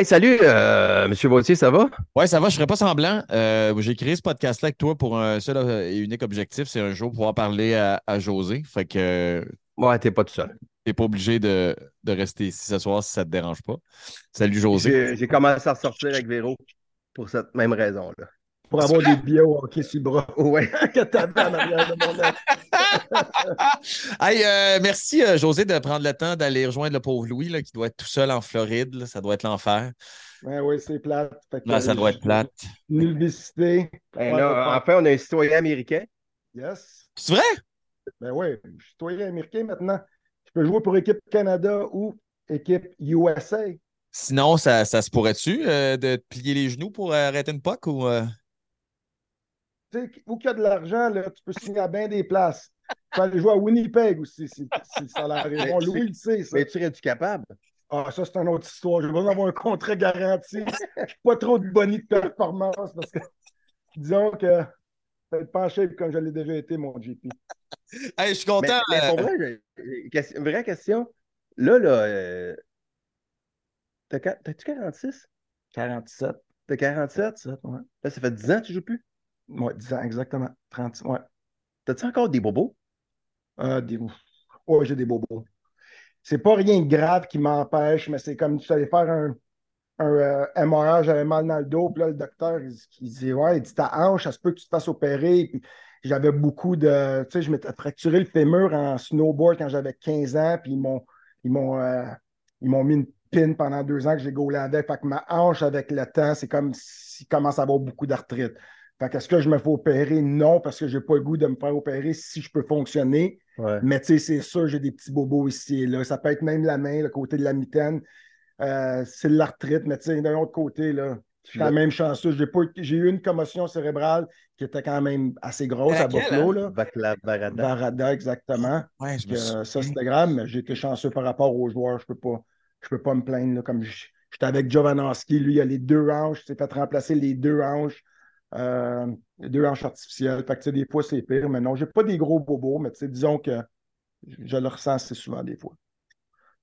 Hey, salut, euh, Monsieur Vautier, ça va? Ouais, ça va, je ne ferai pas semblant. Euh, j'ai créé ce podcast-là avec toi pour un seul et unique objectif, c'est un jour pouvoir parler à, à José. Fait que euh, Ouais, t'es pas tout seul. t'es pas obligé de, de rester ici ce soir si ça te dérange pas. Salut José. J'ai j'ai commencé à ressortir avec Véro pour cette même raison-là. Pour avoir des billets au hockey sur le bras Ouais. que t'avais en arrière de mon. Hey, euh, merci euh, José de prendre le temps d'aller rejoindre le pauvre Louis là, qui doit être tout seul en Floride. là. Ça doit être l'enfer. Ben oui, c'est plate. Que, Là, ça euh, doit être plate. venu le visiter. Ben là, enfin, on a un citoyen américain. Yes. C'est vrai? Ben oui, je suis citoyen américain maintenant. Je peux jouer pour équipe Canada ou équipe USA. Sinon, ça, ça se pourrait-tu euh, de te plier les genoux pour arrêter une puck ou. Tu sais, où qu'il y a de l'argent, là, tu peux signer à bien des places. Tu peux aller jouer à Winnipeg aussi, si, si ça l'arrive. Mais Bon, tu- Louis le sait, ça. Mais tu serais-tu capable? Ah, ça, c'est une autre histoire. J'ai besoin d'avoir un contrat garanti. pas trop de bonnie de performance parce que, disons que peut-être pas en shape comme je l'ai déjà été, mon GP. Hey, je suis Mais, content. mais pour euh, vrai, une vraie question. Là, là, euh, t'as-tu 46? 47. T'as 47? Ça, ouais. Là, ça fait 10 ans que tu joues plus? Ouais, 10 ans, exactement. 30, ouais. T'as-tu encore des bobos? Ah, des... Ouais, j'ai des bobos. C'est pas rien de grave qui m'empêche, mais c'est comme si tu allais faire un, un euh, MRI, j'avais mal dans le dos, puis là, le docteur, il, il dit Ouais, il dit ta hanche, ça se peut que tu te fasses opérer. Puis j'avais beaucoup de. Tu sais, je m'étais fracturé le fémur en snowboard quand j'avais 15 ans, puis ils m'ont ils m'ont euh, ils m'ont mis une pin pendant deux ans que j'ai gaulé avec. Fait que ma hanche, avec le temps, c'est comme s'il commence à avoir beaucoup d'arthrite. Fait que est-ce que je me fais opérer? Non, parce que j'ai pas le goût de me faire opérer si je peux fonctionner. Ouais. Mais tu sais, c'est sûr, j'ai des petits bobos ici et là. Ça peut être même la main, le côté de la mitaine. Euh, c'est de l'arthrite, mais tu sais, d'un autre côté, là, je suis quand même chanceux. J'ai pas- j'ai eu une commotion cérébrale qui était quand même assez grosse à Buffalo, là. Vaclav Barada. Varada, exactement. Ouais, je me souviens. ça, c'était grave, mais j'ai été chanceux par rapport aux joueurs. Je peux pas, je peux pas me plaindre. là, comme je- j'étais avec Jovanovski, lui, il a les deux hanches, il s'est fait remplacer les deux hanches, euh, deux hanches artificielles. Fait que, tu sais, des fois, c'est pire, mais non, j'ai pas des gros bobos, mais tu sais, disons que je le ressens assez souvent des fois.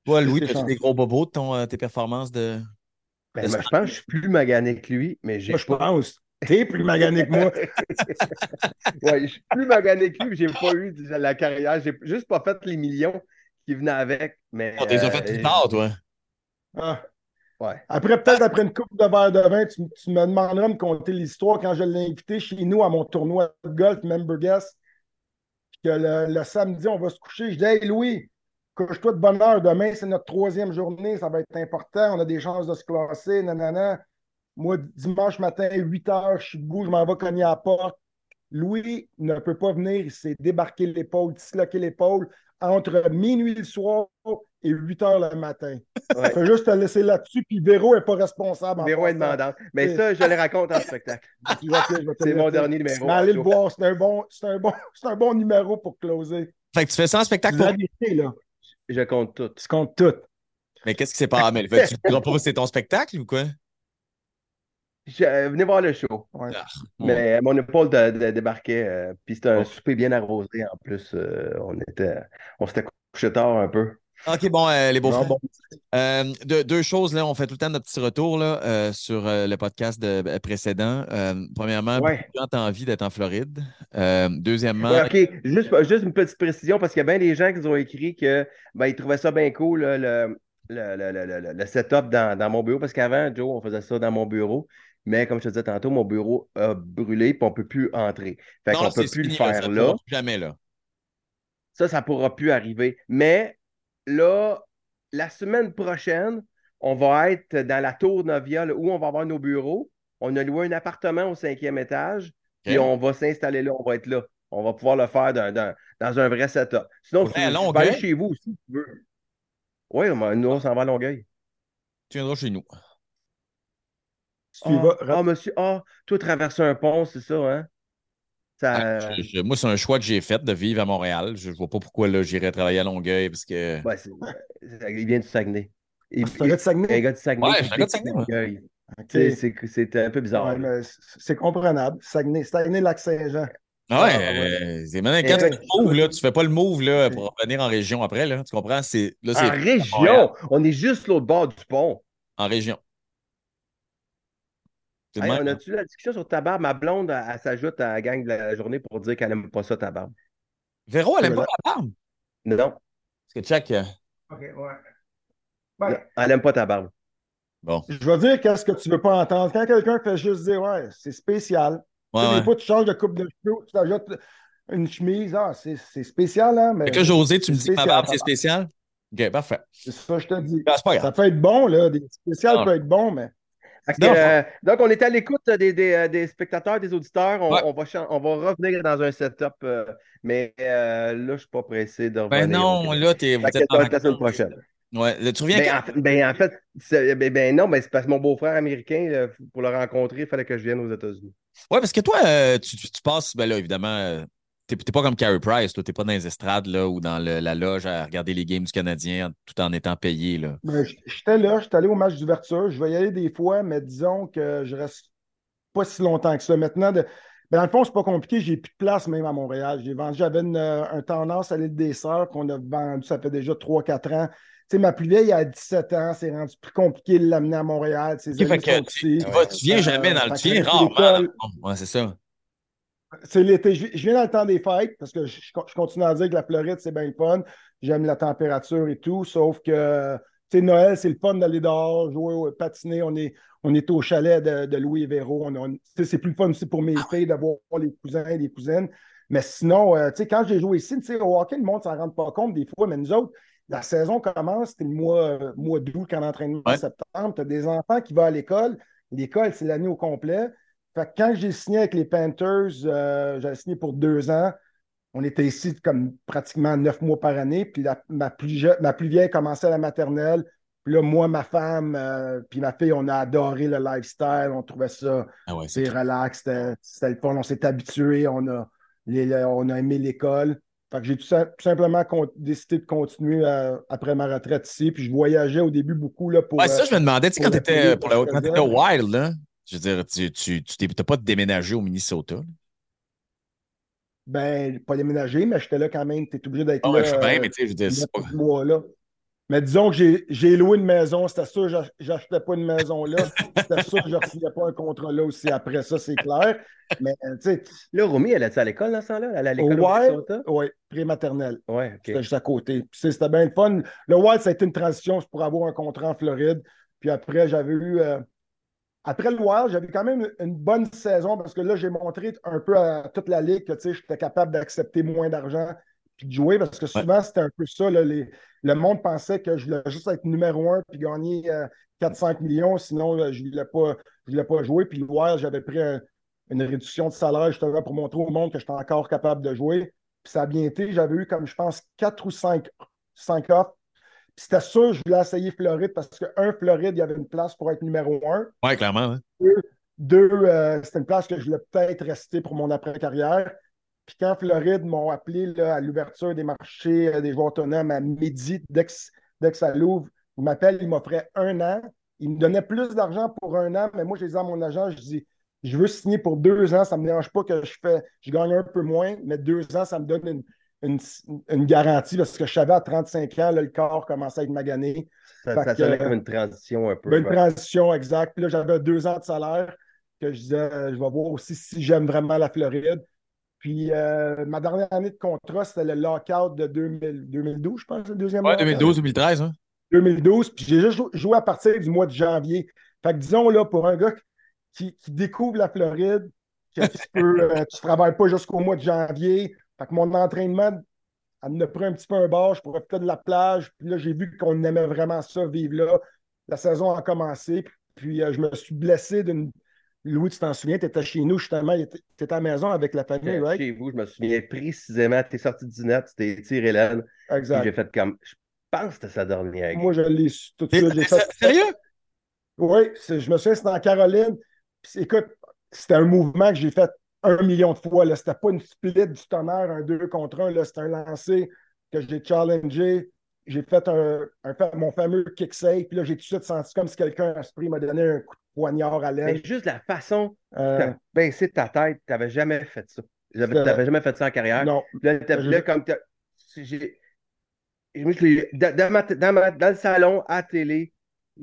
Toi, Louis, chanceux. des gros bobos de ton, euh, tes performances de. Ben, je pense que je suis plus magané que lui, mais j'ai Moi, je pas. pense. T'es plus magané que moi. ouais, je suis plus magané que lui, j'ai pas eu la carrière. J'ai juste pas fait les millions qui venaient avec. Mais, Oh, t'es euh, fait plus tard, toi. Ah. Après, peut-être après une coupe de verre de vin, tu, me demanderas de me conter l'histoire quand je l'ai invité chez nous à mon tournoi de golf Member Guest. Puis que le, le samedi, on va se coucher. Je dis Hey Louis, couche-toi de bonne heure. Demain, c'est notre troisième journée. Ça va être important. On a des chances de se classer. Nanana. Moi, dimanche matin, 8 heures, je suis debout, je m'en vais cogner à la porte. Louis ne peut pas venir. Il s'est débarqué l'épaule, disloqué l'épaule entre minuit le soir et 8 heures le matin. Ouais. Vais juste te laisser là-dessus, puis Véro n'est pas responsable. en Véro est passant. demandante. Mais ça, je le raconte en spectacle. C'est mon dernier numéro. Mais allez le voir, c'est un, bon, c'est, un bon, c'est un bon numéro pour closer. Fait que tu fais ça en spectacle La pour. vérité, là, Je compte tout. tu comptes tout. Mais qu'est-ce qui s'est passé? Mais fait, tu ne pas que c'est ton spectacle ou quoi? Je- euh, venez voir le show. Ouais. Ah, Mais mon épaule de, de- débarquait. euh, puis c'était un Bon. souper bien arrosé en plus. euh, on était, on s'était couché tard un peu. OK, bon, euh, les beaux Non, bon. Euh, deux, deux choses, là, on fait tout le temps notre petit retour là, euh, sur le podcast de- précédent. Premièrement, Ouais. gens ont envie d'être en Floride? Deuxièmement, Ouais, OK, juste, juste une petite précision, parce qu'il y a bien des gens qui nous ont écrit que ben, ils trouvaient ça bien cool, là, le, le, le, le, le- le setup dans, dans mon bureau. Parce qu'avant, Joe, on faisait ça dans mon bureau. Mais comme je te disais tantôt, mon bureau a brûlé puis on ne peut plus entrer. Fait qu'on ne peut plus le fini, faire Jamais là. Ça, ça ne pourra plus arriver. Mais là, la semaine prochaine, on va être dans la tour Novia, là, où on va avoir nos bureaux. On a loué un appartement au cinquième étage, puis OK. on va s'installer là, on va être là. On va pouvoir le faire dans, dans- dans un vrai setup. Sinon, vrai, à tu peux Longueuil? aller chez vous aussi, si tu veux. Oui, mais nous, on s'en va à Longueuil. Tu viendras chez nous. Si tu Ah, vas, ah, monsieur, ah, toi, traverser un pont, c'est ça, hein? Ça, Ah, je- je- moi, c'est un choix que j'ai fait de vivre à Montréal. Je ne vois pas pourquoi là, j'irais travailler à Longueuil parce que. ouais, il vient du Saguenay. Il, c'est un gars de il- Saguenay? un gars de Saguenay. Ouais, un gars de Saguenay, moi. Longueuil. Ok. Tu sais, C'est c'est un peu bizarre. Ouais, c'est comprenable. Saguenay, Saguenay-Lac-Saint-Jean. Ah ouais, Ah, ouais. euh, c'est maintenant, quand tu moves, là, tu fais pas le move là, pour revenir en région après. Là, tu comprends? C'est, là, c'est En Montréal. région, on est juste l'autre bord du pont. en région. Hey, on a-tu la discussion sur ta barbe? Ma blonde, elle, elle s'ajoute à la gang de la journée pour dire qu'elle aime pas ça, ta barbe. Véro, elle aime pas la barbe? Non, Parce que check. euh, OK, ouais. Ben, elle aime pas ta barbe. Bon. je vais dire qu'est-ce que tu veux pas entendre. Quand quelqu'un fait juste dire, ouais, c'est spécial. Tu Ouais, sais, ouais. Des fois, tu changes de coupe de cheveux, tu t'ajoutes une chemise. Ah, c'est c'est spécial, hein? Mais Fait que José, tu me dis que ma barbe, ta c'est spécial? OK, parfait. c'est ça, que je te dis. Ben, Ça peut être bon, là. Des spéciales Ah. peuvent être bons, mais. Fait que, Non, euh, donc, on est à l'écoute des, des, euh, des spectateurs, des auditeurs. On, Ouais. on va, on va revenir dans un setup, euh, mais euh, là, je ne suis pas pressé de revenir. Ben non, là, t'es, vous Fait que êtes en la semaine prochaine. Ouais, là, tu reviens Ben, quand? en fait, ben, en fait, ben, ben non, ben, c'est parce que mon beau-frère américain, pour le rencontrer, il fallait que je vienne aux États-Unis. Ouais, parce que toi, tu, tu- tu passes, ben là, évidemment, t'es, t'es pas comme Carey Price, toi, t'es pas dans les estrades, là, ou dans le- la loge à regarder les games du Canadien tout en étant payé, là. Ben, J'étais là, j'étais allé au match d'ouverture. Je vais y aller des fois, mais disons que je reste pas si longtemps que ça. Maintenant, de... ben, dans le fond, c'est pas compliqué. J'ai plus de place même à Montréal. J'ai vendu, j'avais une, un tendance à l'île des Sœurs qu'on a vendu, ça fait déjà 3-4 ans. Tu sais, ma plus vieille a 17 ans, c'est rendu plus compliqué de l'amener à Montréal. Ses fait que tu, tu vas- tu viens Euh, jamais dans le. Tu viens rarement. Ouais, c'est ça. C'est l'été. Je, viens dans le temps des fêtes parce que je, je continue à dire que la Floride, c'est bien le fun. J'aime la température et tout, sauf que, Noël, c'est le fun d'aller dehors, jouer, au- patiner. On est, on est au chalet de, de Louis et Véro. On c'est plus le fun aussi pour mes filles d'avoir les cousins et les cousines. Mais sinon, euh, tu sais, quand j'ai joué ici, tu sais, au hockey, le monde ne s'en rend pas compte des fois, mais nous autres, la saison commence, c'était le mois, euh, mois d'août, quand l'entraînement Ouais. en septembre. Tu as des enfants qui vont à l'école. L'école, c'est l'année au complet. Fait que quand j'ai signé avec les Panthers, euh, j'avais signé pour deux ans. On était ici comme pratiquement neuf mois par année. Puis la- ma, plus je- ma plus vieille commençait à la maternelle. Puis là, moi, ma femme, euh, puis ma fille, on a adoré le lifestyle. On trouvait ça Ah ouais, c'est relax, c'était le fun. On s'est habitué, on a, les- on a aimé l'école. Fait que j'ai tout, sim- tout simplement décidé de continuer euh, après ma retraite ici. Puis je voyageais au début beaucoup là, pour. Ouais, ça, je me demandais, tu sais, quand je quand t'étais faisais. wild, là, je veux dire, tu tu, tu t'as pas déménagé au Minnesota? là. ben, pas déménager, mais j'étais là quand même. Tu es obligé d'être Ah là. ouais, je sais bien, euh, mais tu sais, je veux dire, pas. mois, là. Mais disons que j'ai- j'ai loué une maison, c'était sûr, j'ach- j'achetais pas une maison là. C'était sûr que je ne pas un contrat là aussi après ça, c'est clair. Mais tu sais, Là, Romy, elle est à l'école dans ce temps-là? Elle est à l'école au Ouais. Minnesota? oui, prématernelle. Ouais, OK. C'était juste à côté. Tu C'était bien le fun. Le Wild, ça a été une transition pour avoir un contrat en Floride. Puis après, j'avais eu. euh, Après le Wild, j'avais quand même une bonne saison parce que là, j'ai montré un peu à toute la ligue que j'étais capable d'accepter moins d'argent puis de jouer parce que souvent, c'était un peu ça. là, les- le monde pensait que je voulais juste être numéro un puis gagner euh, 4-5 millions. Sinon, là, je ne voulais, pas- je voulais pas jouer. Puis le Wild, j'avais pris un- une réduction de salaire justement pour montrer au monde que j'étais encore capable de jouer. Puis ça a bien été. J'avais eu comme, je pense, 4 ou 5, 5 offres. C'était sûr, je voulais essayer Floride parce que, un, Floride, il y avait une place pour être numéro un. Ouais, clairement. hein. Deux, euh, c'était une place que je voulais peut-être rester pour mon après-carrière. Puis quand Floride m'ont appelé là, à l'ouverture des marchés euh, des joueurs autonomes à midi, dès que, dès que ça l'ouvre, ils m'appellent, ils m'offraient un an. Ils me donnaient plus d'argent pour un an, mais moi, je les ai à mon agent, je dis je veux signer pour deux ans, ça ne me dérange pas que je fais, je gagne un peu moins, mais deux ans, ça me donne une, une, une garantie parce que je savais à 35 ans, là, le corps commençait à être magané. Ça, ça que, sonnait comme une transition un peu. Ben, une transition exacte. Puis là, j'avais deux ans de salaire que je disais, euh, je vais voir aussi si j'aime vraiment la Floride. Puis euh, ma dernière année de contrat, c'était le lockout de 2000 2012, je pense, le deuxième Ouais, lockout. 2012-2013. Hein? 2012. Puis j'ai juste jou- joué à partir du mois de janvier. Fait que disons, là, pour un gars qui, qui découvre la Floride, que tu peux, euh, tu travailles pas jusqu'au mois de janvier. Fait que mon entraînement, elle me pris un petit peu un bar, je profitais de la plage. Puis là, j'ai vu qu'on aimait vraiment ça, vivre là. La saison a commencé. Puis euh, je me suis blessé d'une. Louis, tu t'en souviens, tu étais chez nous justement, tu étais à la maison avec la famille, right? chez vous, je me souviens précisément, tu es sorti du net, tu t'es tiré l'aile. Exact. j'ai fait comme. Je pense que c'était sa dernière. Moi, je l'ai su tout de suite. Fait- Sérieux? Oui, c'est- je me souviens, c'était en Caroline. Puis, écoute, c'était un mouvement que j'ai fait un million de fois. C'était pas une split du tonnerre, un deux contre un. C'était un lancer que j'ai challengé. J'ai fait un, mon fameux kick save. Puis là, j'ai tout de suite senti comme si quelqu'un à ce prix m'a donné un coup de poignard à Mais l'aile. juste la façon Euh, tu as baissé ta tête, tu n'avais jamais fait ça. Tu n'avais jamais fait ça en carrière. non. Là, là, comme dans, dans ma- dans ma- dans le salon, à la télé,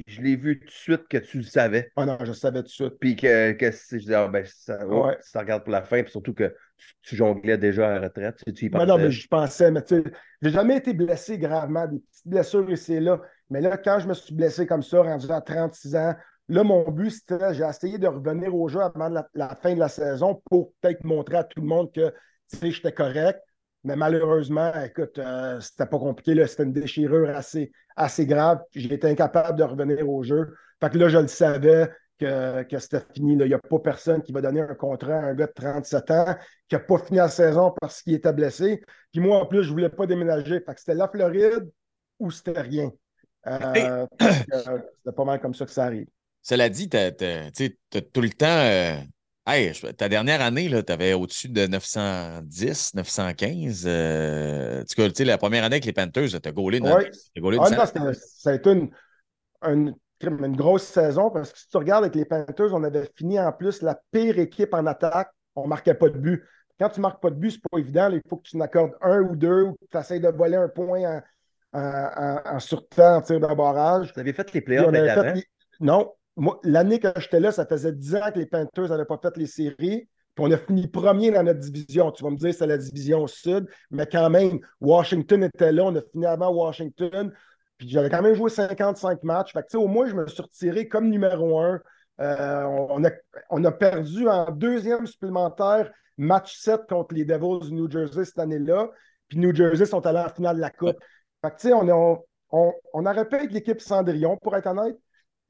je l'ai vu tout de suite que tu le savais. Ah non, je savais tout de suite. Puis que, que je disais, ah, ben, ça, oh, ça, regarde pour la fin, puis surtout que tu, jonglais déjà à la retraite. Tu, tu y mais non, mais je pensais, mais tu sais, j'ai jamais été blessé gravement, des petites blessures ici et là. Mais là, quand je me suis blessé comme ça, rendu à 36 ans, là, mon but, c'était, j'ai essayé de revenir au jeu avant la, fin de la saison pour peut-être montrer à tout le monde que, tu sais, j'étais correct. Mais malheureusement, écoute, euh, c'était pas compliqué. C'était une déchirure assez, assez grave. J'ai été incapable de revenir au jeu. Fait que là, je le savais que, que c'était fini. Il n'y a pas personne qui va donner un contrat à un gars de 37 ans qui n'a pas fini la saison parce qu'il était blessé. Puis moi, en plus, je ne voulais pas déménager. Fait que c'était la Floride ou c'était rien. Euh, c'était pas mal comme ça que ça arrive. Cela dit, tu as, tout le temps. Euh, Hey, ta dernière année, tu avais au-dessus de 910, 915. Euh, tu sais, la première année avec les Panthers, tu as gaulé ouais. ah, Ça a été une, une, grosse saison parce que si tu regardes avec les Panthers, on avait fini en plus la pire équipe en attaque. On ne marquait pas de but. Quand tu ne marques pas de but, ce n'est pas évident. il faut que tu n'accordes un ou deux ou que tu essaies de voler un point en, en, en, surtemps, en tir de barrage. Vous avez fait les playoffs avant? Non, l'année que j'étais là, ça faisait 10 ans que les Panthers n'avaient pas fait les séries. Puis on a fini premier dans notre division. Tu vas me dire c'est la division sud, mais quand même, Washington était là. On a fini avant Washington. Puis j'avais quand même joué 55 matchs. Fait que, au moins, je me suis retiré comme numéro un. Euh, on, a, on, a, perdu en deuxième supplémentaire match 7 contre les Devils du New Jersey cette année-là. Puis New Jersey sont allés en finale de la Coupe. Fait que, on, on, on, on aurait pu être l'équipe Cendrillon, pour être honnête.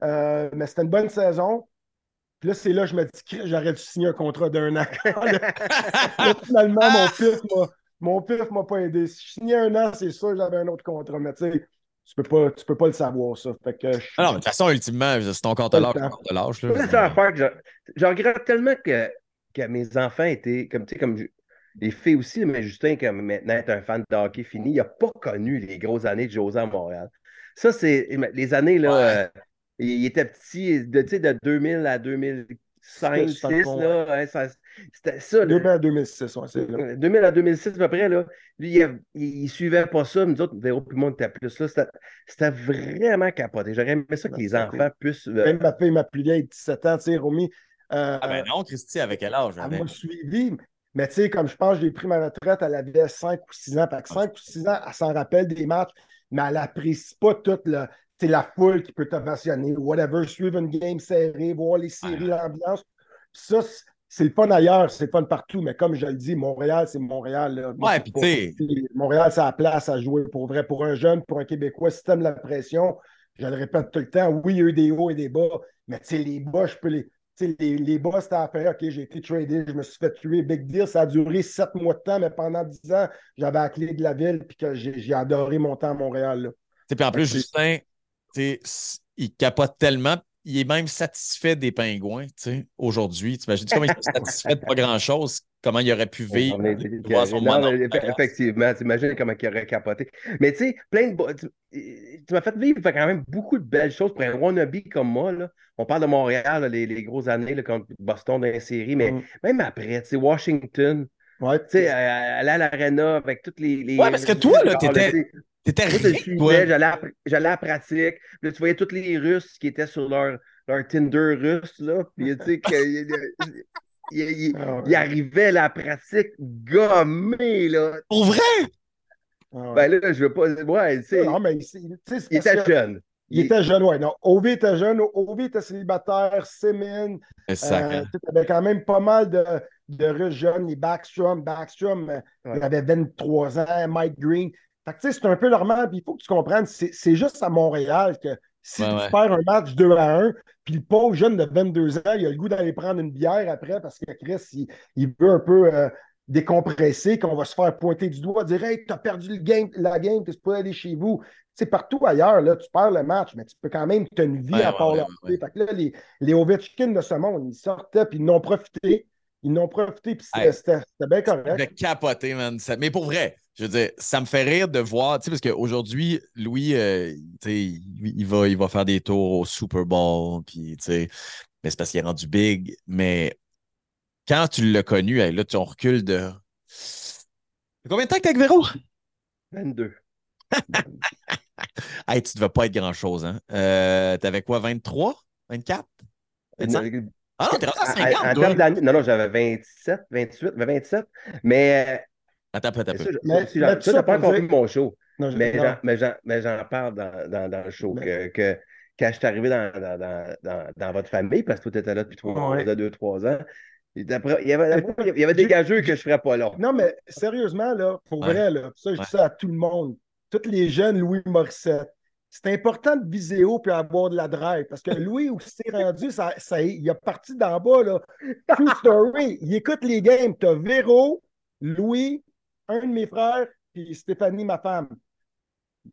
Euh, mais c'était une bonne saison. Puis là, c'est là que je me dis que j'aurais dû signer un contrat d'un an. finalement, mon pif m'a, mon pif m'a pas aidé. Si je signais un an, c'est sûr que j'avais un autre contrat. Mais tu sais, tu peux pas, tu peux pas le savoir, ça. Fait que ah non, de toute façon, ultimement, c'est ton compte de l'âge. Affaire que je, regrette tellement que, que mes enfants étaient, comme tu sais, comme les filles aussi, mais Justin, comme maintenant, est un fan de hockey fini, il n'a pas connu les grosses années de José à Montréal. Ça, c'est les années, là, euh, il était petit, de, de 2000 à 2005, 2006, là, c'était ça. 2000 à 2006, ouais, 2000 à 2006 à peu près, là. Lui, il, ne suivait pas ça. Nous autres, Véro puis moi, on était plus là. C'était vraiment capoté. J'aurais aimé ça que les enfants puissent. Euh, Même ma fille, ma plus vieille, 17 ans, tu sais, Romy. Euh, ah ben non, Christy, avec quel âge? Elle m'a suivi. Mais tu sais, comme je pense, j'ai pris ma retraite, elle avait 5 ou 6 ans. Fait que 5 ou 6 ans, elle s'en rappelle des matchs, mais elle n'apprécie pas toute le, c'est la foule qui peut t'ovationner, whatever, suivre une game serrée, voir les séries, l'ambiance. Ça, c'est le fun ailleurs, c'est le fun partout, mais comme je le dis, Montréal, c'est Montréal. Ouais, puis Montréal, c'est la place à jouer pour vrai. Pour un jeune, pour un Québécois, si t'aimes la pression, je le répète tout le temps, oui, il y a eu des hauts et des bas, mais tu sais, les bas, je peux les. Les, les bas, c'était à faire, OK, j'ai été tradé, je me suis fait tuer, big deal. Ça a duré sept mois de temps, mais pendant dix ans, j'avais la clé de la ville, puis que j'ai adoré mon temps à Montréal. Puis en plus, Justin, il capote tellement. Il est même satisfait des pingouins aujourd'hui. Tu imagines comment il est satisfait de pas grand-chose? Comment il aurait pu vivre Effectivement, tu imagines comment il aurait capoté. Mais tu sais, plein de. Tu, m'as fait vivre quand même beaucoup de belles choses pour un wannabe comme moi. Là. On parle de Montréal, les, les, grosses années, là, contre Boston dans les séries, mais mm. même après, tu sais, Washington. Ouais, tu sais, aller à l'arena avec toutes les, les. Ouais, parce que toi, là, t'étais. T'étais rien, J'allais à, j'allais à la pratique. Là, tu voyais tous les Russes qui étaient sur leur, leur Tinder russe, là. Puis, tu sais, il, ah il, arrivait à la pratique gommé, là. Pour vrai? Ah ben là, je veux pas. Ouais, tu sais. Non, mais il était jeune. Il, était jeune, oui. Non, Ovi était jeune. Ovi était célibataire. Semin. Euh, tu avais quand même pas mal de, de Russes jeunes. Les Backstrom. Backstrom, euh, il avait 23 ans. Mike Green c'est un peu normal. Puis il faut que tu comprennes, c'est juste à Montréal que si tu perds un match 2 à 1, puis le pauvre jeune de 22 ans, il a le goût d'aller prendre une bière après parce que Chris, il, veut un peu euh, décompresser, qu'on va se faire pointer du doigt, dire Hey, t'as perdu le game, la game, tu peux aller chez vous. C'est partout ailleurs, là, tu perds le match, mais tu peux quand même te une vie à part là. Fait que là, les, les Ovechkin de ce monde, ils sortaient, puis ils n'ont profité. Ils n'ont profité, puis c'était bien correct. De capoter, man. Mais pour vrai, je veux dire, ça me fait rire de voir, tu sais, parce qu'aujourd'hui, Louis, euh, tu sais, il, va, il va faire des tours au Super Bowl, puis, tu sais, mais c'est parce qu'il est rendu big. Mais quand tu l'as connu, là, tu recules de. Combien de temps que t'es avec Véro? 22. hey, tu devais pas être grand-chose, hein? Euh, T'avais quoi, 23? 24? 25? Ah non, t'es rendu à 50, En, en termes non, non, j'avais 27, 28, 27. Mais Attends, attends, attends. Mais- ça, ça t'as pas encore vu mon show. Non, je- Mais j'en- mais j'en mais j'en parle dans, dans, dans le show que, que quand je suis arrivé dans, dans, dans, dans, dans votre famille, parce que toi, tu étais là depuis trois, Ouais. deux, trois ans, il y avait, il y avait des gageux que je ne ferais pas là. Non, mais sérieusement, là, pour Ouais. vrai, là, ça, je Ouais. dis ça à tout le monde. Tous les jeunes Louis Morissette. C'est important de viser haut puis avoir de la drive. Parce que Louis, où c'est rendu, ça, ça, il a parti d'en bas, là. True story. Il écoute les games. T'as Véro, Louis, un de mes frères, puis Stéphanie, ma femme.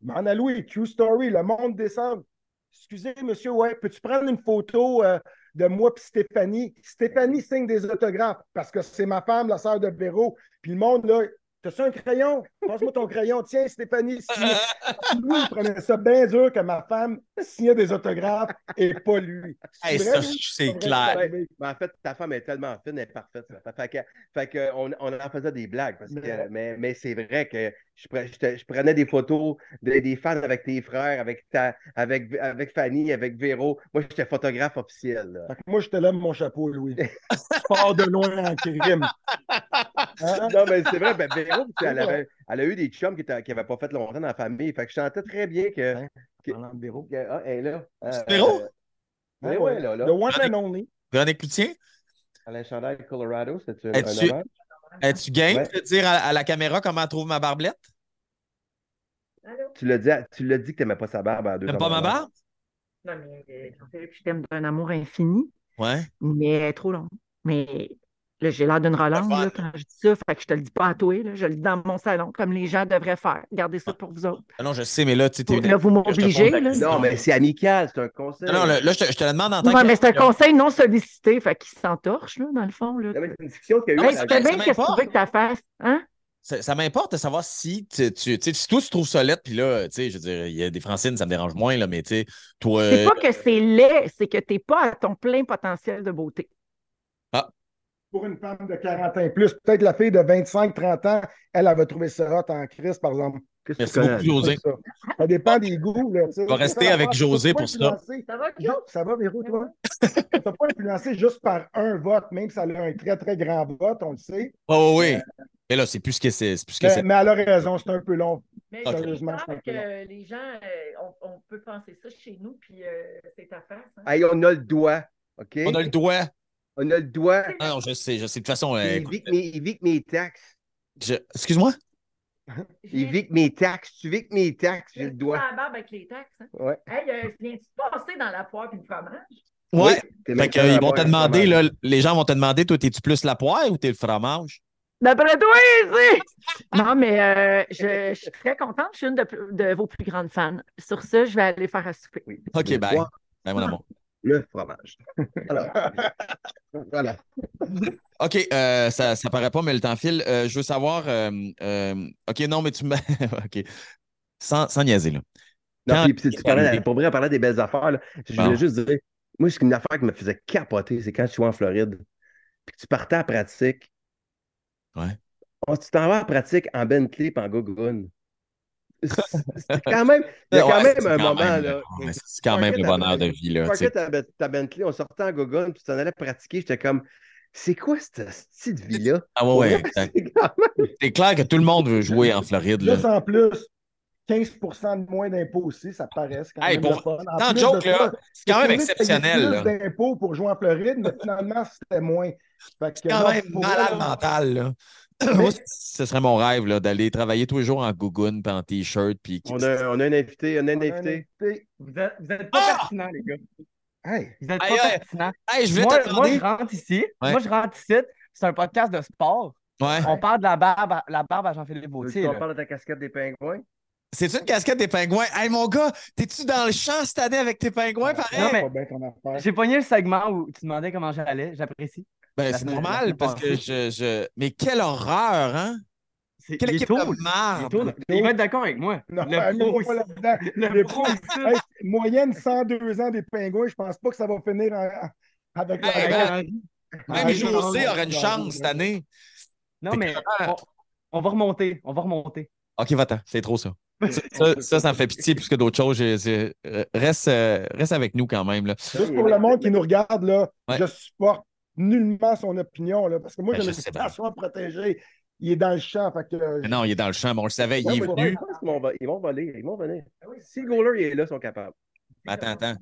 M'en a Louis, True story. Le monde descend. Excusez, monsieur, ouais, peux-tu prendre une photo euh, de moi puis Stéphanie? Stéphanie signe des autographes parce que c'est ma femme, la sœur de Véro. Puis le monde, là, t'as-tu un crayon? Passe-moi ton crayon. Tiens, Stéphanie, signe. Louis, il prenait ça bien dur que ma femme signait des autographes et pas lui. Hey, ça, c'est clair. c'est vrai. Mais en fait, ta femme est tellement fine, elle est parfaite. ça. Fait que, fait que on, on en faisait des blagues. Parce que, Mais- mais mais c'est vrai que je, je je prenais des photos de- des fans avec tes frères, avec, ta, avec, avec Fanny, avec Véro. Moi, j'étais photographe officiel. là. Moi, je te lève mon chapeau, Louis. Tu pars de loin en crime. Hein? Non, mais c'est vrai, ben, Véro, elle, avait- elle a eu des chums qui n'avaient pas fait longtemps dans la famille. Fait que je sentais très bien que. Hein? Véro. que- ah, elle est là. Euh, Véro? euh, Ah oui, ouais. oui, là, là. The one and only. Véronique Cloutier, Alain Chandail, Colorado, c'est un, Es-tu- es-tu game Ouais. de dire à, à la caméra comment elle trouve ma barblette? Allô? Tu l'as dit, à- tu l'as dit que tu n'aimais pas sa barbe à deux T'aimes pas ma barbe? Non, mais euh, j'en sais que je t'aime d'un amour infini, Ouais. mais trop long. Mais là, j'ai l'air d'une relance fun. là, quand je dis ça, fait que je te le dis pas à toi, là, je le dis dans mon salon, comme les gens devraient faire. Gardez ça pour vous autres. Ah non, je sais, mais là, tu t'es. Là, vous m'obligez. Non, mais c'est amical, c'est un conseil. Non, non, là, là, je, te, je te la demande en tant Ouais, que. mais c'est un conseil non sollicité, fait qu'il s'entorche, là, dans le fond. Là. Non, mais c'est une discussion qu'il y a eu. Hey, fais ça bien qu'est-ce que tu veux que tu fasses, hein? Ça, ça m'importe de savoir si tu, tu, tu sais, si toi tu trouves ça laid, puis là, tu sais, je veux dire, il y a des Francines, ça me dérange moins, là, mais tu sais, toi. C'est pas que c'est laid, c'est que tu n'es pas à ton plein potentiel de beauté. Pour une femme de 40 ans et plus, peut-être la fille de 25-30 ans, elle, elle va trouver ça hot en crise, par exemple. Qu'est-ce que Merci beaucoup, José. Ça. Ça dépend des goûts. Là, tu sais. va rester Ça, avec José pour ça. Ça va, Ça va, Véro, toi? Tu n'as pas influencé juste par un vote, même si elle a un très, très grand vote, on le sait. Oh, oui, oui. Mais là, c'est plus ce que c'est. Mais, c'est. mais elle a raison, c'est un peu long. Mais. Sérieusement, j'espère c'est un peu que les gens, euh, on, on peut penser ça chez nous, puis euh, c'est ta face. hein. Hey, on a le doigt, OK? On a le doigt. On a le doigt. Ah non, je sais, je sais. De toute façon, euh, Il écoute, vit que mes, il vit que mes taxes. je- excuse-moi? Il vit que mes taxes. Tu vis que mes taxes, j'ai le doigt. la barbe avec les taxes. Hein? Ouais. Hey, euh, viens-tu passer dans la poire et le fromage? Ouais. T'es Fait que, euh, ils vont te demander, fromage. là, les gens vont te demander, toi, t'es-tu plus la poire ou t'es le fromage? D'après toi, c'est. Non, mais euh, je, je suis très contente. Je suis une de, de vos plus grandes fans. Sur ça, je vais aller faire à souper. Oui. Ok, bye. Ben, mon amour. Le fromage. Alors, voilà. OK, euh, ça, ça paraît pas, mais le temps file. Euh, je veux savoir. euh, euh, OK, non, mais tu me. OK. Sans, sans niaiser, là. Non, Quand- puis, puis, tu parlais, pour vrai, on parlait des belles affaires. là. Je Bon. voulais juste dire, moi, c'est une affaire qui me faisait capoter, c'est quand je suis en Floride. Puis que tu partais à pratique. Ouais. Oh, tu t'en vas à pratique en Bentley et en Gogun. C'est quand même, il y a quand Ouais, même un quand moment. même, là. ouais, C'est quand même le bonheur de vie, là. Tu ta Bentley, on sortait en Gogun, puis tu t'en allais pratiquer. J'étais comme, c'est quoi cette petite vie-là? Ah ouais, ouais. C'est quand même- C'est clair que tout le monde veut jouer en Floride, là. Plus en plus, 15% de moins d'impôts aussi, ça paraît. c'est Quand Hey, même fun. En joke, de là, ça, c'est quand même exceptionnel, plus là. d'impôts pour jouer en Floride, mais finalement, c'était moins. Fait que, C'est quand même malade mental, là. Moi, ce serait mon rêve, là, d'aller travailler tous les jours en gougoune, puis en t-shirt, puis... On a, on a un invité, on a un on a un invité. invité. Vous êtes, vous êtes pas Ah! pertinent, les gars. Hey, Vous êtes pas pertinent. Hey, je voulais Moi, je rentre ici. Ouais. Moi, je rentre ici. C'est un podcast de sport. Ouais. On parle de la barbe à, la barbe à Jean-Philippe Bautier. on parle de ta casquette des pingouins? C'est-tu une casquette des pingouins? Hey, mon gars, t'es-tu dans le champ cette année avec tes pingouins, pareil? Non, mais-. J'ai pogné le segment où tu demandais comment j'allais. J'apprécie. Ben, c'est normal, parce que je, je... Mais quelle horreur, hein? C'est- Quelle équipe tôt. de marde! Il va être d'accord avec moi. Non, le pro, pas le hey, moyenne 102 ans des pingouins, je pense pas que ça va finir en- avec Hey, la ben. Même Ah, José non, aurait une chance non, cette année. Non, mais on, on va remonter. On va remonter. OK, va-t'en. C'est trop, ça. Ça, ça, ça me fait pitié plus que d'autres choses. J'ai- euh, Reste, euh, reste avec nous quand même. Là. Juste pour le monde qui nous regarde, là, Ouais. je supporte nullement son opinion, là, parce que moi, Ben, j'ai réputation à protéger. Il est dans le champ, fait que... euh, Mais Non, il est dans le champ, mais on le savait, il est venu. Qu'ils vont, vo- ils vont voler. Ils vont venir. Si le goaler il est là, ils sont capables. Mais Attends, attends.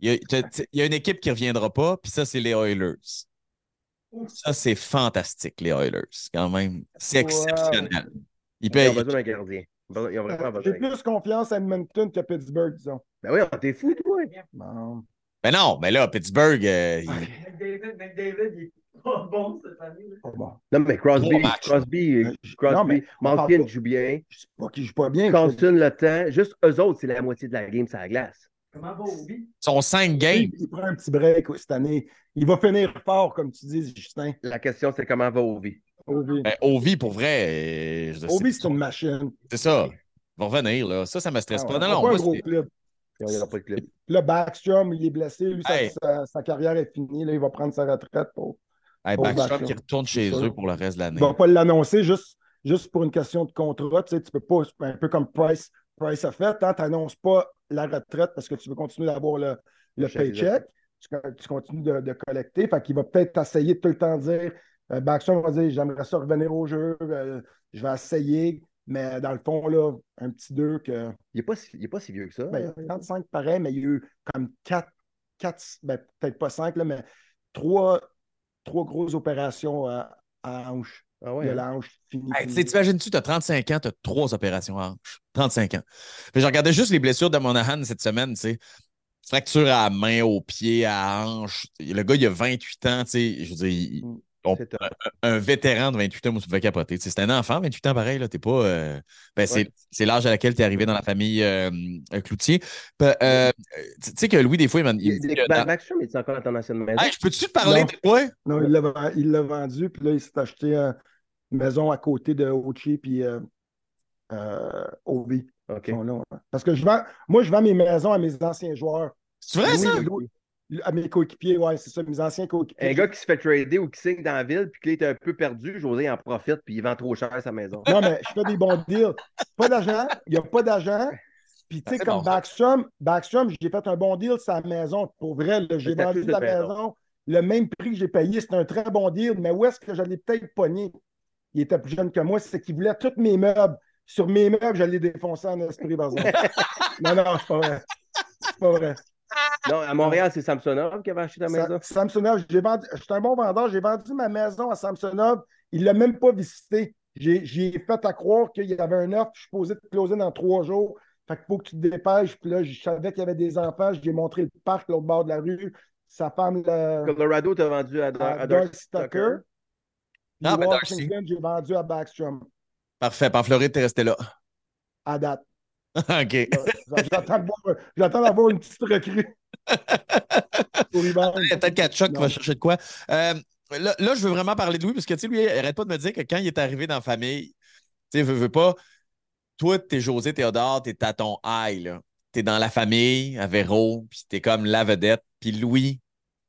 Il y, a, t'as- t'sais, il y a une équipe qui ne reviendra pas, puis ça, c'est les Oilers. Ça, c'est fantastique, les Oilers, quand même. C'est exceptionnel. Ils Ils peuvent. ont besoin d'un gardien. Ils ils vraiment J'ai plus confiance à Edmonton que Pittsburgh, disons. Ben oui, t'es fou, toi. Bon. Mais non, mais là, Pittsburgh, euh, il- McDavid, McDavid, il est pas bon cette année. bon. Non, mais Crosby. Crosby, Euh, Crosby, non, mais Malkin joue bien. Je sais pas qu'il joue pas bien. Carlson le temps. Juste eux autres, c'est la moitié de la game sur la glace. Comment va Obi? sont cinq games. Il prend un petit break cette année. Il va finir fort, comme tu dis, Justin. La question, c'est comment va Ovi? Ovi, Ben, Ovi, pour vrai, euh, Ovi, c'est une machine. c'est ça. Ils vont revenir, là. Ça, ça me stresse Ah pas. Non, c'est non, pas un moi, gros c'est- club. Il n'y aura pas de club. Là, Backstrom, il est blessé. Lui, sa, Hey. sa- sa carrière est finie. Là, il va prendre sa retraite. Pour... Hey, Backstrom Backstrom. qui retourne chez eux pour le reste de l'année. Il ne va pas l'annoncer juste, juste pour une question de contrat. Tu sais, tu peux pas, un peu comme Price, Price a fait, hein, tu n'annonces pas la retraite parce que tu veux continuer d'avoir le, le paycheck. Tu, tu continues de, de collecter. Fait qu'il va peut-être essayer de tout le temps dire euh, Backstrom va dire J'aimerais ça revenir au jeu, euh, je vais essayer. Mais dans le fond, là, un petit deux que. Il n'est pas, si- il est pas si vieux que ça. Ben, 35 pareil, mais il y a eu comme 4, quatre, ben, peut-être pas 5, là, mais trois, trois grosses opérations à, à hanche. ah Il y ouais. a hein? la hanche finie. Hey, T'imagines-tu, tu as 35 ans, tu as trois opérations à hanche. 35 ans. Puis je regardais juste les blessures de Monahan cette semaine, tu sais. Fracture à la main, au pied, à la hanche. Le gars, il a 28 ans, tu sais. Je veux dire, il- Mm. On- un vétéran de 28 ans, me fais capoter. C'est un enfant, 28 ans, pareil, là. T'es pas. euh, Ben, c'est, Ouais. c'est l'âge à laquelle tu es arrivé dans la famille euh, euh, Cloutier. Euh, tu sais que Louis, des fois, il, m'a- dit Backstrom est encore maison. Hey, je peux-tu te parler Non. de toi? Non, il l'a vendu, puis là, il s'est acheté une maison à côté de Ochi, puis euh, euh, Ovi. Ouais. Parce que je vends, moi, je vends mes maisons à mes anciens joueurs. C'est vrai, Louis- ça? Louis- à mes coéquipiers, ouais, c'est ça, mes anciens coéquipiers. Un gars qui se fait trader ou qui signe dans la ville, puis qui est un peu perdu, José en profite, puis il vend trop cher sa maison. Non, mais je fais des bons deals. Pas d'argent, il n'y a pas d'argent. Puis, tu sais, comme bon. Backstrom, Backstrom, j'ai fait un bon deal sur la maison. Pour vrai, j'ai vendu la maison. maison. Le même prix que j'ai payé, c'est un très bon deal. Mais où est-ce que je l'ai peut-être pogné? Il était plus jeune que moi, c'est qu'il voulait tous mes meubles. Sur mes meubles, je l'ai défoncé en esprit, par exemple. non, non, c'est pas vrai. C'est pas vrai. Non, à Montréal, c'est Samsonov qui avait acheté ta Sa- maison? Samsonov, j'ai vendu, je suis un bon vendeur, j'ai vendu ma maison à Samsonov, il ne l'a même pas visité. J'ai j'ai fait à croire qu'il y avait un offre, je suis posé de closer dans trois jours. Fait qu'il faut que tu te dépêches. Puis là, je savais qu'il y avait des enfants, j'ai montré le parc, l'autre bord de la rue. Sa femme, le, Colorado, t'as vendu à, à à Darcy Tucker. Tucker. Puis ben, Washington, j'ai vendu à Backstrom, Parfait. Par Floride, t'es resté là. à date. OK. J'attends d'avoir une petite recrue. pour peut-être qui Non. va chercher de quoi. Euh, là, là, je veux vraiment parler de lui parce que, tu sais, lui, il arrête pas de me dire que quand il est arrivé dans la famille, tu sais, veut, veut pas. Toi, t'es José Théodore, t'es à ton high, là. T'es dans la famille à Véro, puis t'es comme la vedette. Puis Louis,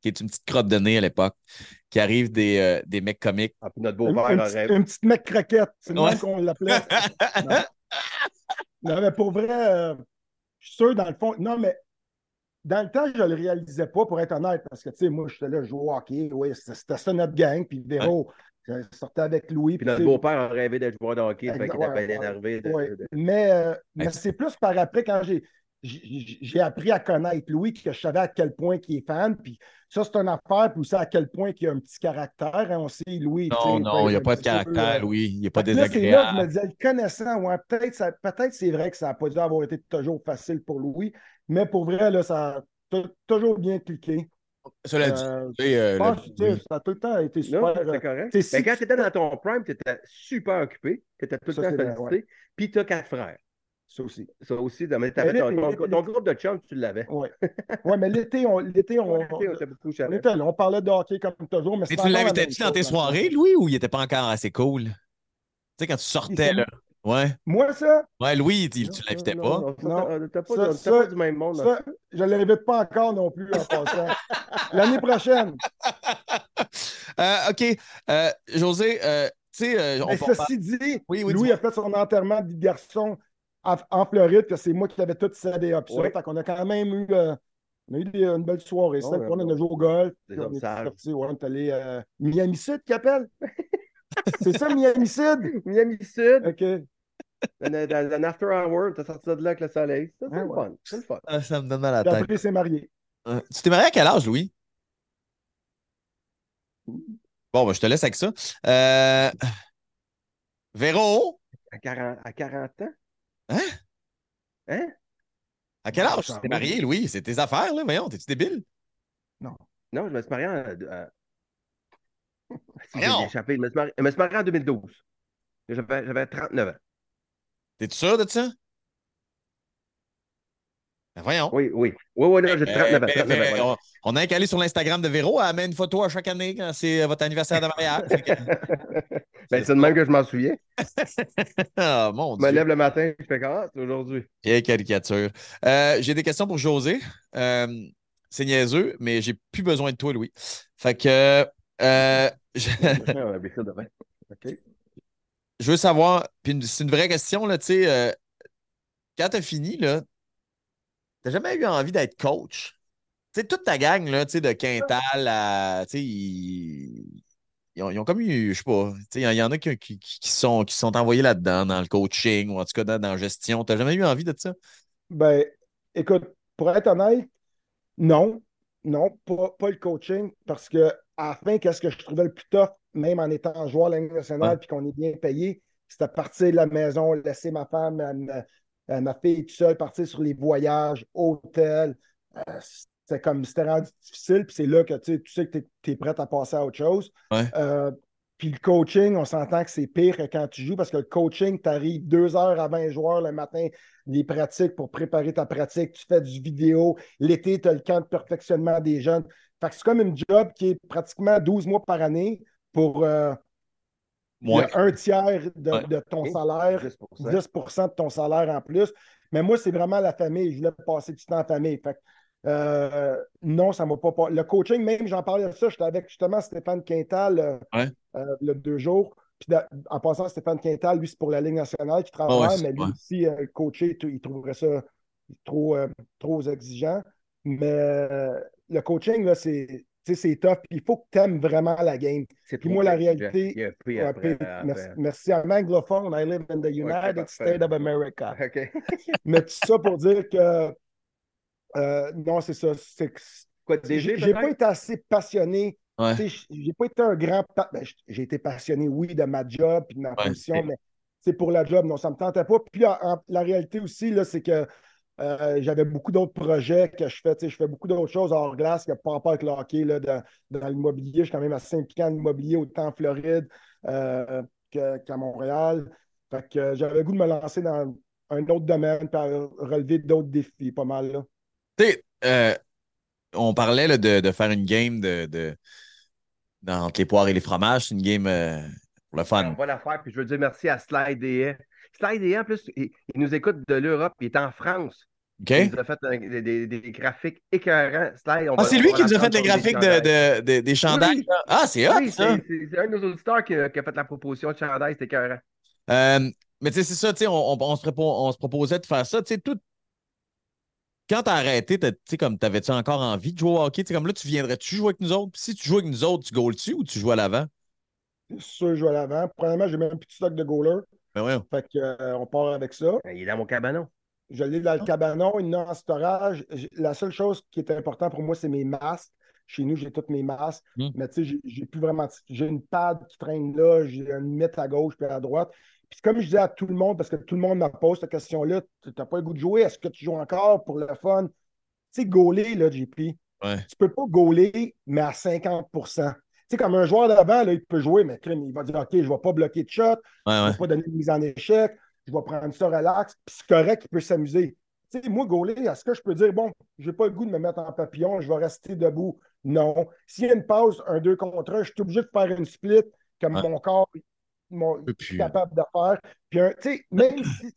qui est une petite crotte de nez à l'époque, qui arrive des, euh, des mecs comiques. Ah, puis notre beau-père une petite mec craquette, c'est le Ouais. qu'on l'appelait. non. Mais pour vrai, euh, je suis sûr, dans le fond, non, mais dans le temps, je ne le réalisais pas, pour être honnête, parce que, tu sais, moi, j'étais là, je jouais au hockey, oui, c'était ça notre gang, puis Véro, je sortais avec Louis. Puis notre beau-père a rêvé d'être joueur de hockey, fait qu'il Ouais, bien ouais, énervé. de- ouais. de- Mais, euh, mais Ouais. c'est plus par après, quand j'ai j'ai appris à connaître Louis, que je savais à quel point il est fan, puis ça, c'est une affaire, puis aussi à quel point il a un petit caractère, hein, on sait, Louis. Non, non, il n'y a pas de peu, caractère, euh, Louis. Il n'est pas que là, c'est là que je me désagréable. disais, le connaissant, ouais, peut-être ça- peut-être c'est vrai que ça n'a pas dû avoir été toujours facile pour Louis, mais pour vrai, là, ça a toujours bien cliqué. Cela dit, Euh, euh, le- ça a tout le temps été super. Non, c'est correct. si Mais quand tu- étais dans ton prime, tu étais super occupé, tu étais tout le Ça, temps sollicité, puis tu as quatre frères. Ça aussi. Ça aussi, mais t'avais Mais ton, ton- groupe de chums, tu l'avais. Oui, ouais, mais l'été, on, l'été, on, On était beaucoup on chaleur. était là, on parlait de hockey comme toujours, mais Mais tu l'invitais-tu dans tes hein. soirées, Louis, ou il n'était pas encore assez cool? Tu sais, quand tu sortais, là. Ouais. Moi, ça, Ouais, Louis, tu, tu l'invitais pas. non, t'as- pas, Ça- t'as ça- pas du même monde. hein. ça je ne l'invite pas encore non plus en passant. L'année prochaine. Euh, OK. Euh, José, euh, tu sais, euh, on Mais ceci dit, Oui, oui, Louis a fait son enterrement de garçon en, en Floride, que c'est moi qui avais tout cédé up ça. Fait qu'on a quand même eu, euh, on a eu des- une belle soirée. Ouais, fun, on ouais. a joué au golf. On est ouais, on est allé euh, Miami Sud qui appelle? c'est ça, Miami Sud? Miami Sud, OK. un, un- after hour, t'as sorti ça de là avec le soleil. C'est c'est Ah le fun. C'est le fun. Ah, ça me donne mal à la tête. après, marié. Euh, tu t'es marié à quel âge, Louis? Bon, ben, je te laisse avec ça. Euh... Véro, À 40, à 40 ans? Hein? Hein? à quel âge? tu t'es marié, Louis? C'est tes affaires, là. Voyons, t'es-tu débile? Non, je me suis marié en. Si, j'ai Voyons. échappé. Je me suis marié, je me suis marié en 2012. J'avais j'avais 39 ans. T'es-tu sûr de ça? Ben, voyons. Oui, oui. Oui, oui, non, j'ai Euh, 39 ans. ben, 39 ans, ben, voilà. on, on a qu'à aller sur l'Instagram de Véro. Elle met une photo à chaque année quand c'est euh, votre anniversaire de mariage. Ben, c'est de même que je m'en souviens. Ah, mon Je me Dieu. lève le matin, je fais comme Ah, c'est aujourd'hui. Vieille caricature. Euh, j'ai des questions pour José. Euh, c'est niaiseux, mais j'ai plus besoin de toi, Louis. Fait que euh, je, Ah, ben, ça devrait. OK. je veux savoir, puis c'est une vraie question, là, tu sais, euh, quand t'as fini, là, t'as jamais eu envie d'être coach? Tu sais, toute ta gang, là, de Quintal à, ils, ils ont, ils ont comme eu, je sais pas, il y en- a qui, qui, qui sont, qui sont envoyés là-dedans, dans le coaching, ou en tout cas dans, dans la gestion. T'as jamais eu envie de ça? Ben, écoute, pour être honnête, non. Non, pas, pas le coaching, parce que à la fin, qu'est-ce que je trouvais le plus tough, même en étant joueur de la nationale puis qu'on est bien payé, c'était partir de la maison, laisser ma femme, euh, ma fille toute seule, partir sur les voyages, hôtels. Euh, c'était comme, c'était rendu difficile, puis c'est là que tu sais, que tu es, prêt à passer à autre chose. Ouais. Euh, puis le coaching, on s'entend que c'est pire que quand tu joues parce que le coaching, tu arrives deux heures avant les joueurs le matin, les pratiques pour préparer ta pratique, tu fais du vidéo. L'été, tu as le camp de perfectionnement des jeunes. Fait que c'est comme une job qui est pratiquement 12 mois par année pour euh, Un tiers de, Ouais. de ton salaire, 10 10 de ton salaire en plus. Mais moi, c'est vraiment la famille. Je voulais passer du temps en famille. Fait que, euh, non, ça ne m'a pas. pas- Le coaching, même, j'en parlais de ça. J'étais avec justement Stéphane Quintal euh, Ouais. euh, le deux jours. Puis en passant, Stéphane Quintal, lui, c'est pour la Ligue nationale qui travaille, ouais, mais lui ouais. aussi, euh, tout- il trouverait ça trop, euh, trop exigeant. Mais euh, le coaching, là, c'est. Tu sais, C'est tough. Puis Il faut que tu aimes vraiment la game. C'est Puis moi, la réalité- après, puis après. merci, merci. I'm anglophone. I live in the United. States of America. OK. Mais tout ça pour dire que euh, non, c'est ça. J'ai j'ai pas été assez passionné. Ouais. Tu sais, J'ai pas été un grand. pa- ben, j'ai été passionné, oui, de ma job puis de ma position, mais c'est pour la job, non, ça me tentait pas. Puis en- en- la réalité aussi, là, c'est que euh, j'avais beaucoup d'autres projets que je fais. Tu sais, Je fais beaucoup d'autres choses hors glace qui n'ont pas rapport avec le hockey, là, de- dans l'immobilier. Je suis quand même assez impliqué en immobilier, autant en Floride euh, qu'à Montréal. Fait que euh, j'avais le goût de me lancer dans un autre domaine à relever d'autres défis, pas mal. Là. Tu sais, euh, on parlait là, de, de faire une game de, de, dans- entre les poires et les fromages. C'est une game euh, pour le fun. On va la faire, puis je veux dire merci à Slide DA. Slide DA, en plus, il, il nous écoute de l'Europe, il est en France. Il nous a fait un- des, des- des graphiques écœurants. Ah, c'est lui qui nous a fait les graphiques chandails. de, de- de- des chandails. Oui. Ah, c'est hot, Oui, ça. c'est un de nos auditeurs qui, a qui a fait la proposition de chandail, c'était écœurant. Euh, mais tu sais, c'est ça, tu sais, on, on- on se prépo- on se proposait de faire ça. Tu sais, tout. Quand t'as arrêté, t'as- tu sais, comme t'avais-tu encore envie de jouer au hockey? Comme là, tu viendrais-tu jouer avec nous autres? Puis si tu joues avec nous autres, tu goals-tu ou tu joues à l'avant? C'est sûr, je joue à l'avant. Premièrement, j'ai même un petit stock de goaler. Ben ouais. Fait que, euh, on part avec ça. Il est dans mon cabanon. Je l'ai dans le cabanon, il y en a en storage. La seule chose qui est importante pour moi, c'est mes masques. Chez nous, j'ai tous mes masques. Mm. Mais tu sais, j'ai- plus vraiment. J'ai une pad qui traîne là, j'ai une limite à gauche puis à droite. Puis comme je dis à tout le monde, parce que tout le monde me pose cette question-là, tu n'as pas le goût de jouer, est-ce que tu joues encore pour le fun? Tu sais, gauler, là, JP, Ouais. tu peux pas gauler, mais à 50 Tu sais, comme un joueur d'avant, il peut jouer, mais il va dire OK, je ne vais pas bloquer de shot, Ouais, je ne ouais. vais pas donner de mise en échec, je vais prendre ça relax, puis c'est correct, il peut s'amuser. Tu sais, moi, gauler, est-ce que je peux dire, bon, je n'ai pas le goût de me mettre en papillon, je vais rester debout? Non. S'il y a une pause, un 2 contre 1, je suis obligé de faire une split comme Ouais. mon corps mon, est plus. capable de faire. Puis, un- tu sais, même si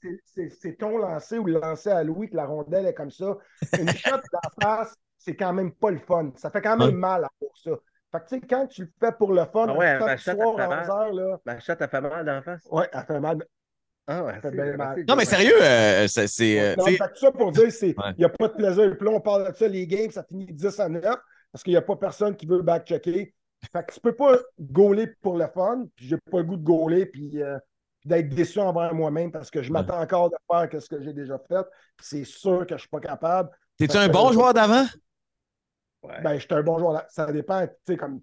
c'est- ton lancé ou le lancé à Louis, que la rondelle est comme ça, une shot d'en face, c'est quand même pas le fun. Ça fait quand même Ouais. mal à pour ça. Fait que, tu sais, quand tu le fais pour le fun, Ah ouais, un ma samedi shot, soir elle à mal. 11 heures, là, Ma chatte a fait mal d'en face. ouais, elle fait mal. Ah, ouais, Ça fait c'est- bien mal. c'est Non, mais sérieux, euh, c'est. c'est, euh, Non, ça pour dire, c'est- il Ouais. n'y a pas de plaisir. Puis là, on parle de ça, les games, ça finit 10 à 9 parce qu'il n'y a pas personne qui veut back-checker. Fait que tu peux pas gauler pour le fun, puis j'ai pas le goût de gauler, puis euh, d'être déçu envers moi-même parce que je Ouais. m'attends encore de faire ce que j'ai déjà fait. Puis C'est sûr que je suis pas capable. T'es-tu Fait un bon joueur d'avant? Ouais. Ben, je suis un bon joueur. Ça dépend, tu sais, comme.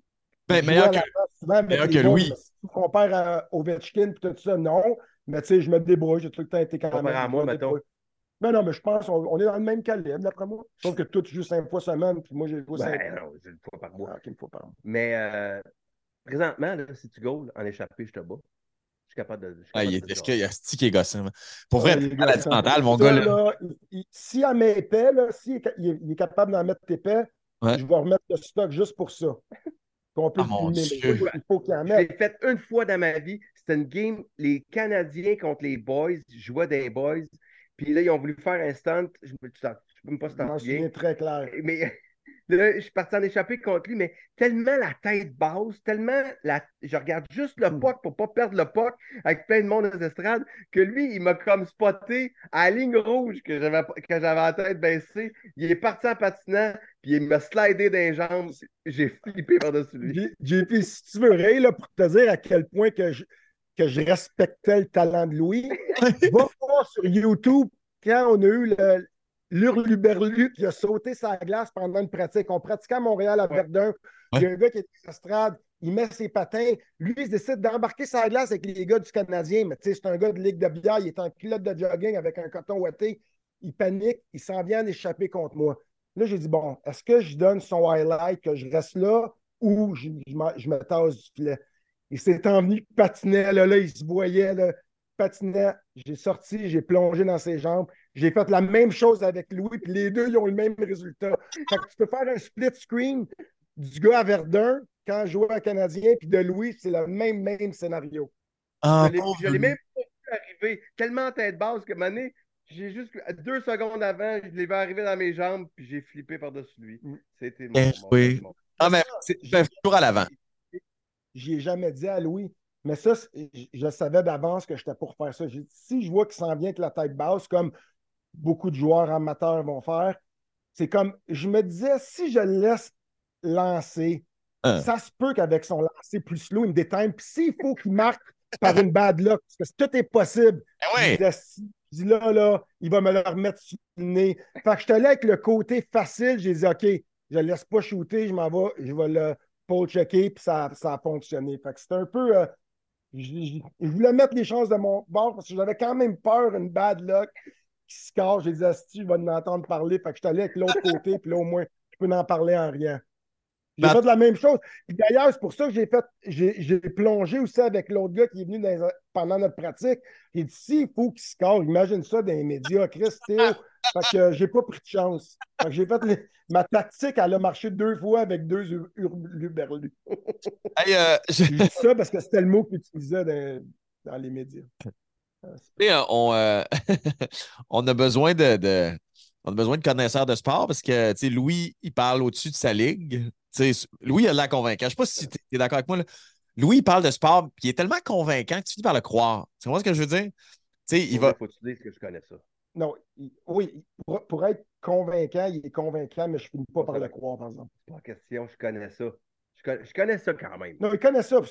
Ben, meilleur que- souvent meilleur Louis. Si tu compares à Ovechkin et tout ça, non. Mais tu sais, je me débrouille. J'ai tout le temps été quand même. À moi, mettons. débrouille. Non, non, mais je pense qu'on on est dans le même calibre, d'après moi. Sauf que toi, tu joues cinq fois semaine, puis moi, j'ai joué cinq Ben fois. non, c'est une fois par mois. Ah, une fois par mois. Mais euh, présentement, là, si tu goals en échappé, je te bats. Je suis capable de. je suis Ah, capable il est, Sti qui est gossant? man. Pour vrai, gars, maladie mentale, mon gars. Là. là, il- il- si à mes épais, là, s'il est, ca- il est- il est capable d'en mettre épais, Ouais. je vais remettre le stock juste pour ça. Qu'on peut Ah, mon Dieu. il faut- il qu'il en Je mette. l'ai fait une fois dans ma vie. C'était une game, les Canadiens contre les Boys. Je jouais des Boys. Puis là, ils ont voulu faire un stunt. Je ne sais même pas si Je t'en souviens. très clair. Mais là, je suis parti en échapper contre lui, mais tellement la tête basse, tellement la... je regarde juste le Mm. puck pour pas perdre le puck avec plein de monde aux estrades, que lui, il m'a comme spoté à la ligne rouge que j'avais que j'avais la tête baissée. Il est parti en patinant, puis il m'a slidé dans les jambes. J'ai flippé par-dessus lui. JP, si tu veux rire, là, pour te dire à quel point que je, que je respectais le talent de Louis, va voir sur YouTube quand on a eu l'Hurluberlu qui a sauté sa glace pendant une pratique. On pratiquait à Montréal à Ouais. Verdun. Il y a un gars qui est à l'estrade, il met ses patins. Lui, il décide d'embarquer sa glace avec les gars du Canadien. Mais tu sais, c'est un gars de Ligue de bière, il est en culotte de jogging avec un coton ouaté. Il panique, il s'en vient en échapper contre moi. Là, j'ai dit, bon, est-ce que je donne son highlight, que je reste là, ou je, je me tasse du filet? Il s'est envenu, patinait, là, là, il se voyait, là, patinait. J'ai sorti, j'ai plongé dans ses jambes. J'ai fait la même chose avec Louis, puis les deux, ils ont le même résultat. Fait que tu peux faire un split screen du gars à Verdun quand je jouais à Canadien, puis de Louis, c'est le même, même scénario. Ah, Je l'ai- même pas vu arriver. Tellement en tête basse que mané, j'ai juste deux secondes avant, je l'ai vu arriver dans mes jambes, puis j'ai flippé par-dessus lui. Mm. C'était mon, Eh mon- oui. mon- Ah, mais c'est toujours à l'avant. J'y ai jamais dit à Louis. Mais ça, je, savais d'avance que j'étais pour faire ça. Dit, si je vois qu'il s'en vient avec la tête basse, comme beaucoup de joueurs amateurs vont faire, c'est comme, je me disais, si je le laisse lancer, Hein. ça se peut qu'avec son lancer plus slow, il me déteigne. Puis s'il faut qu'il marque par une bad luck, parce que tout est possible, Eh je oui. dis, Asti, je dis là, là, il va me le remettre sur le nez. Fait que je te allé avec le côté facile. J'ai dit, OK, je ne laisse pas shooter, je m'en vais, je vais le pole checker, puis ça, ça a fonctionné. Fait que c'était un peu. euh, je voulais mettre les chances de mon bord parce que j'avais quand même peur, une bad luck qui se cache. J'ai dit, Asti, je vais en entendre parler. Fait que je suis allé avec l'autre côté, puis là, au moins, je peux en parler en rien. J'ai fait la même chose. D'ailleurs, c'est pour ça que j'ai fait, j'ai plongé aussi avec l'autre gars qui est venu dans pendant notre pratique. J'ai dit, s'il faut qu'il casse, imagine ça dans les médias, Chris, Théo. Fait que euh, j'ai pas pris de chance. Fait que j'ai fait les- ma tactique, elle a marché deux fois avec deux ur- hurluberlus. Hey, euh, je- dit ça parce que c'était le mot qu'il utilisait dans, dans les médias. On, euh, on a besoin de, de- on a besoin de connaisseurs de sport parce que Louis, il parle au-dessus de sa ligue. Tu sais, Louis a l'air convaincant. Je ne sais pas si tu es, d'accord avec moi. là. Louis, il parle de sport, puis il est tellement convaincant que tu finis par le croire. Tu comprends ce que je veux dire? Tu sais, il va. Faut que tu dises que je connais ça. Non, il- oui, pour, pour être convaincant, il est convaincant, mais je finis pas par le croire, par exemple. C'est pas question, je connais ça. Je connais, je connais ça quand même. Non, il connaît ça.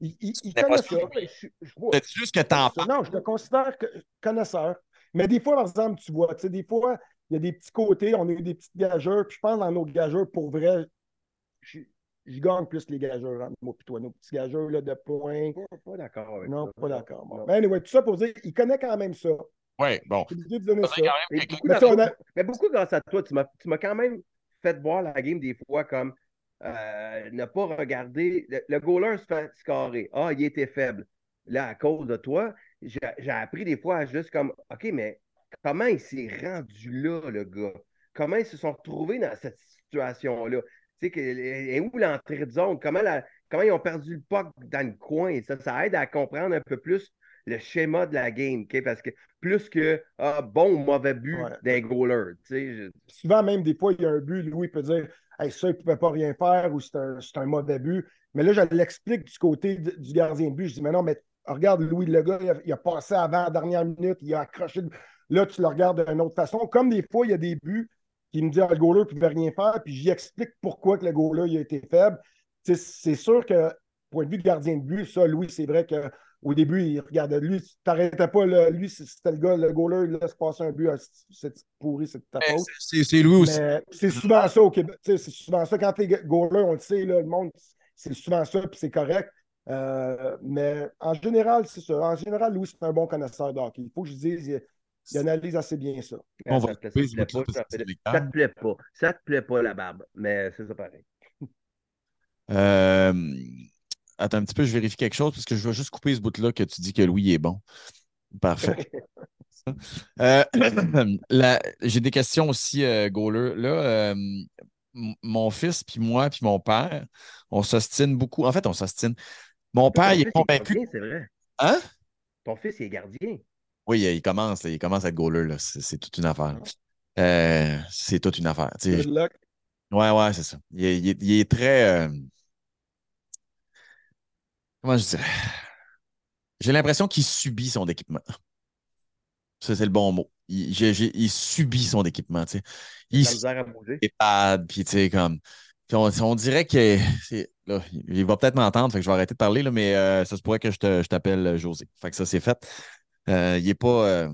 Il, il- il connais connaît ça. Je- je C'est juste que t'en Non, je te considère que connaisseur. Mais des fois, par exemple, tu vois, tu sais, des fois, il y a des petits côtés, on a eu des petites gageurs, puis je pense dans nos gageurs, pour vrai, je, je gagne plus que les gageurs, entre moi et toi, nos petits gageurs là, de points. Pas, pas d'accord avec Non, ça. pas d'accord. Bon. Mais anyway, tout ça pour dire, il connaît quand même ça. Oui, bon. De donner ça. Mais beaucoup, Mais dans- ça, on a- mais beaucoup grâce à toi, tu m'as tu m'as quand même fait voir la game des fois comme euh, ne pas regarder. Le, le goaler se fait scorer. Ah, il était faible. Là, à cause de toi, j'ai j'ai appris des fois à juste comme OK, mais comment il s'est rendu là, le gars? Comment ils se sont retrouvés dans cette situation-là? Tu sais, que- et où l'entrée de zone? Comment, la- comment ils ont perdu le puck dans le coin? Ça, ça aide à comprendre un peu plus le schéma de la game? Parce que plus que ah, bon ou mauvais but Ouais. d'un goaler. Je- souvent, même des fois, il y a un but, Louis peut dire hey, ça, il ne pouvait pas rien faire ou c'est un, mauvais but. Mais là, je l'explique du côté de- du gardien de but. Je dis, mais non, mais regarde Louis, le gars, il a, il a passé avant la dernière minute, il a accroché. le- Là, tu le regardes d'une autre façon. Comme des fois, il y a des buts qui me disent ah, le goaler ne pouvait rien faire, puis j'y explique pourquoi que le goaler il a été faible. C'est sûr que, point de vue de gardien de but, ça, Louis, c'est vrai qu'au début, il regardait lui, tu t'arrêtais pas, là, lui, c'était le gars, le goaler, il laisse passer un but, ah, c'est pourri, c'est ta faute. C'est Louis aussi. C'est souvent ça au Québec. C'est souvent ça. Quand t'es goaler, on le sait, là, le monde, c'est souvent ça, puis c'est correct. Euh, mais en général, c'est ça. En général, Louis, c'est un bon connaisseur de hockey. Il faut que je dise, il, analyse assez bien ça. On ça, va te- plaît pas, ça, te- c'est ça te plaît pas. Ça te plaît pas, la barbe. Mais c'est ça pareil. Euh, attends un petit peu, je vérifie quelque chose parce que je vais juste couper ce bout-là que tu dis que Louis est bon. Parfait. Euh, J'ai des questions aussi, euh. Là, euh, mon fils, puis moi, puis mon père, on s'ostine beaucoup. En fait, on s'ostine. Mon père, Ton il est fils convaincu. gardien, C'est vrai. Hein? Ton fils, il est gardien. Oui, il commence, il commence à être goaler. là. C'est toute une affaire. Euh, c'est toute une affaire. Good luck. Ouais, ouais, c'est ça. Il est, il est- il est très. euh, Comment je dirais? J'ai l'impression qu'il subit son équipement. Ça, c'est le bon mot. Il, il subit son équipement, tu sais. Il à bouger. s'épade, puis comme. on, on dirait que. Là, il va peut-être m'entendre, fait que je vais arrêter de parler, là, mais euh, ça se pourrait que je t'appelle euh, José. Fait que ça, c'est fait. Euh, il est pas. euh,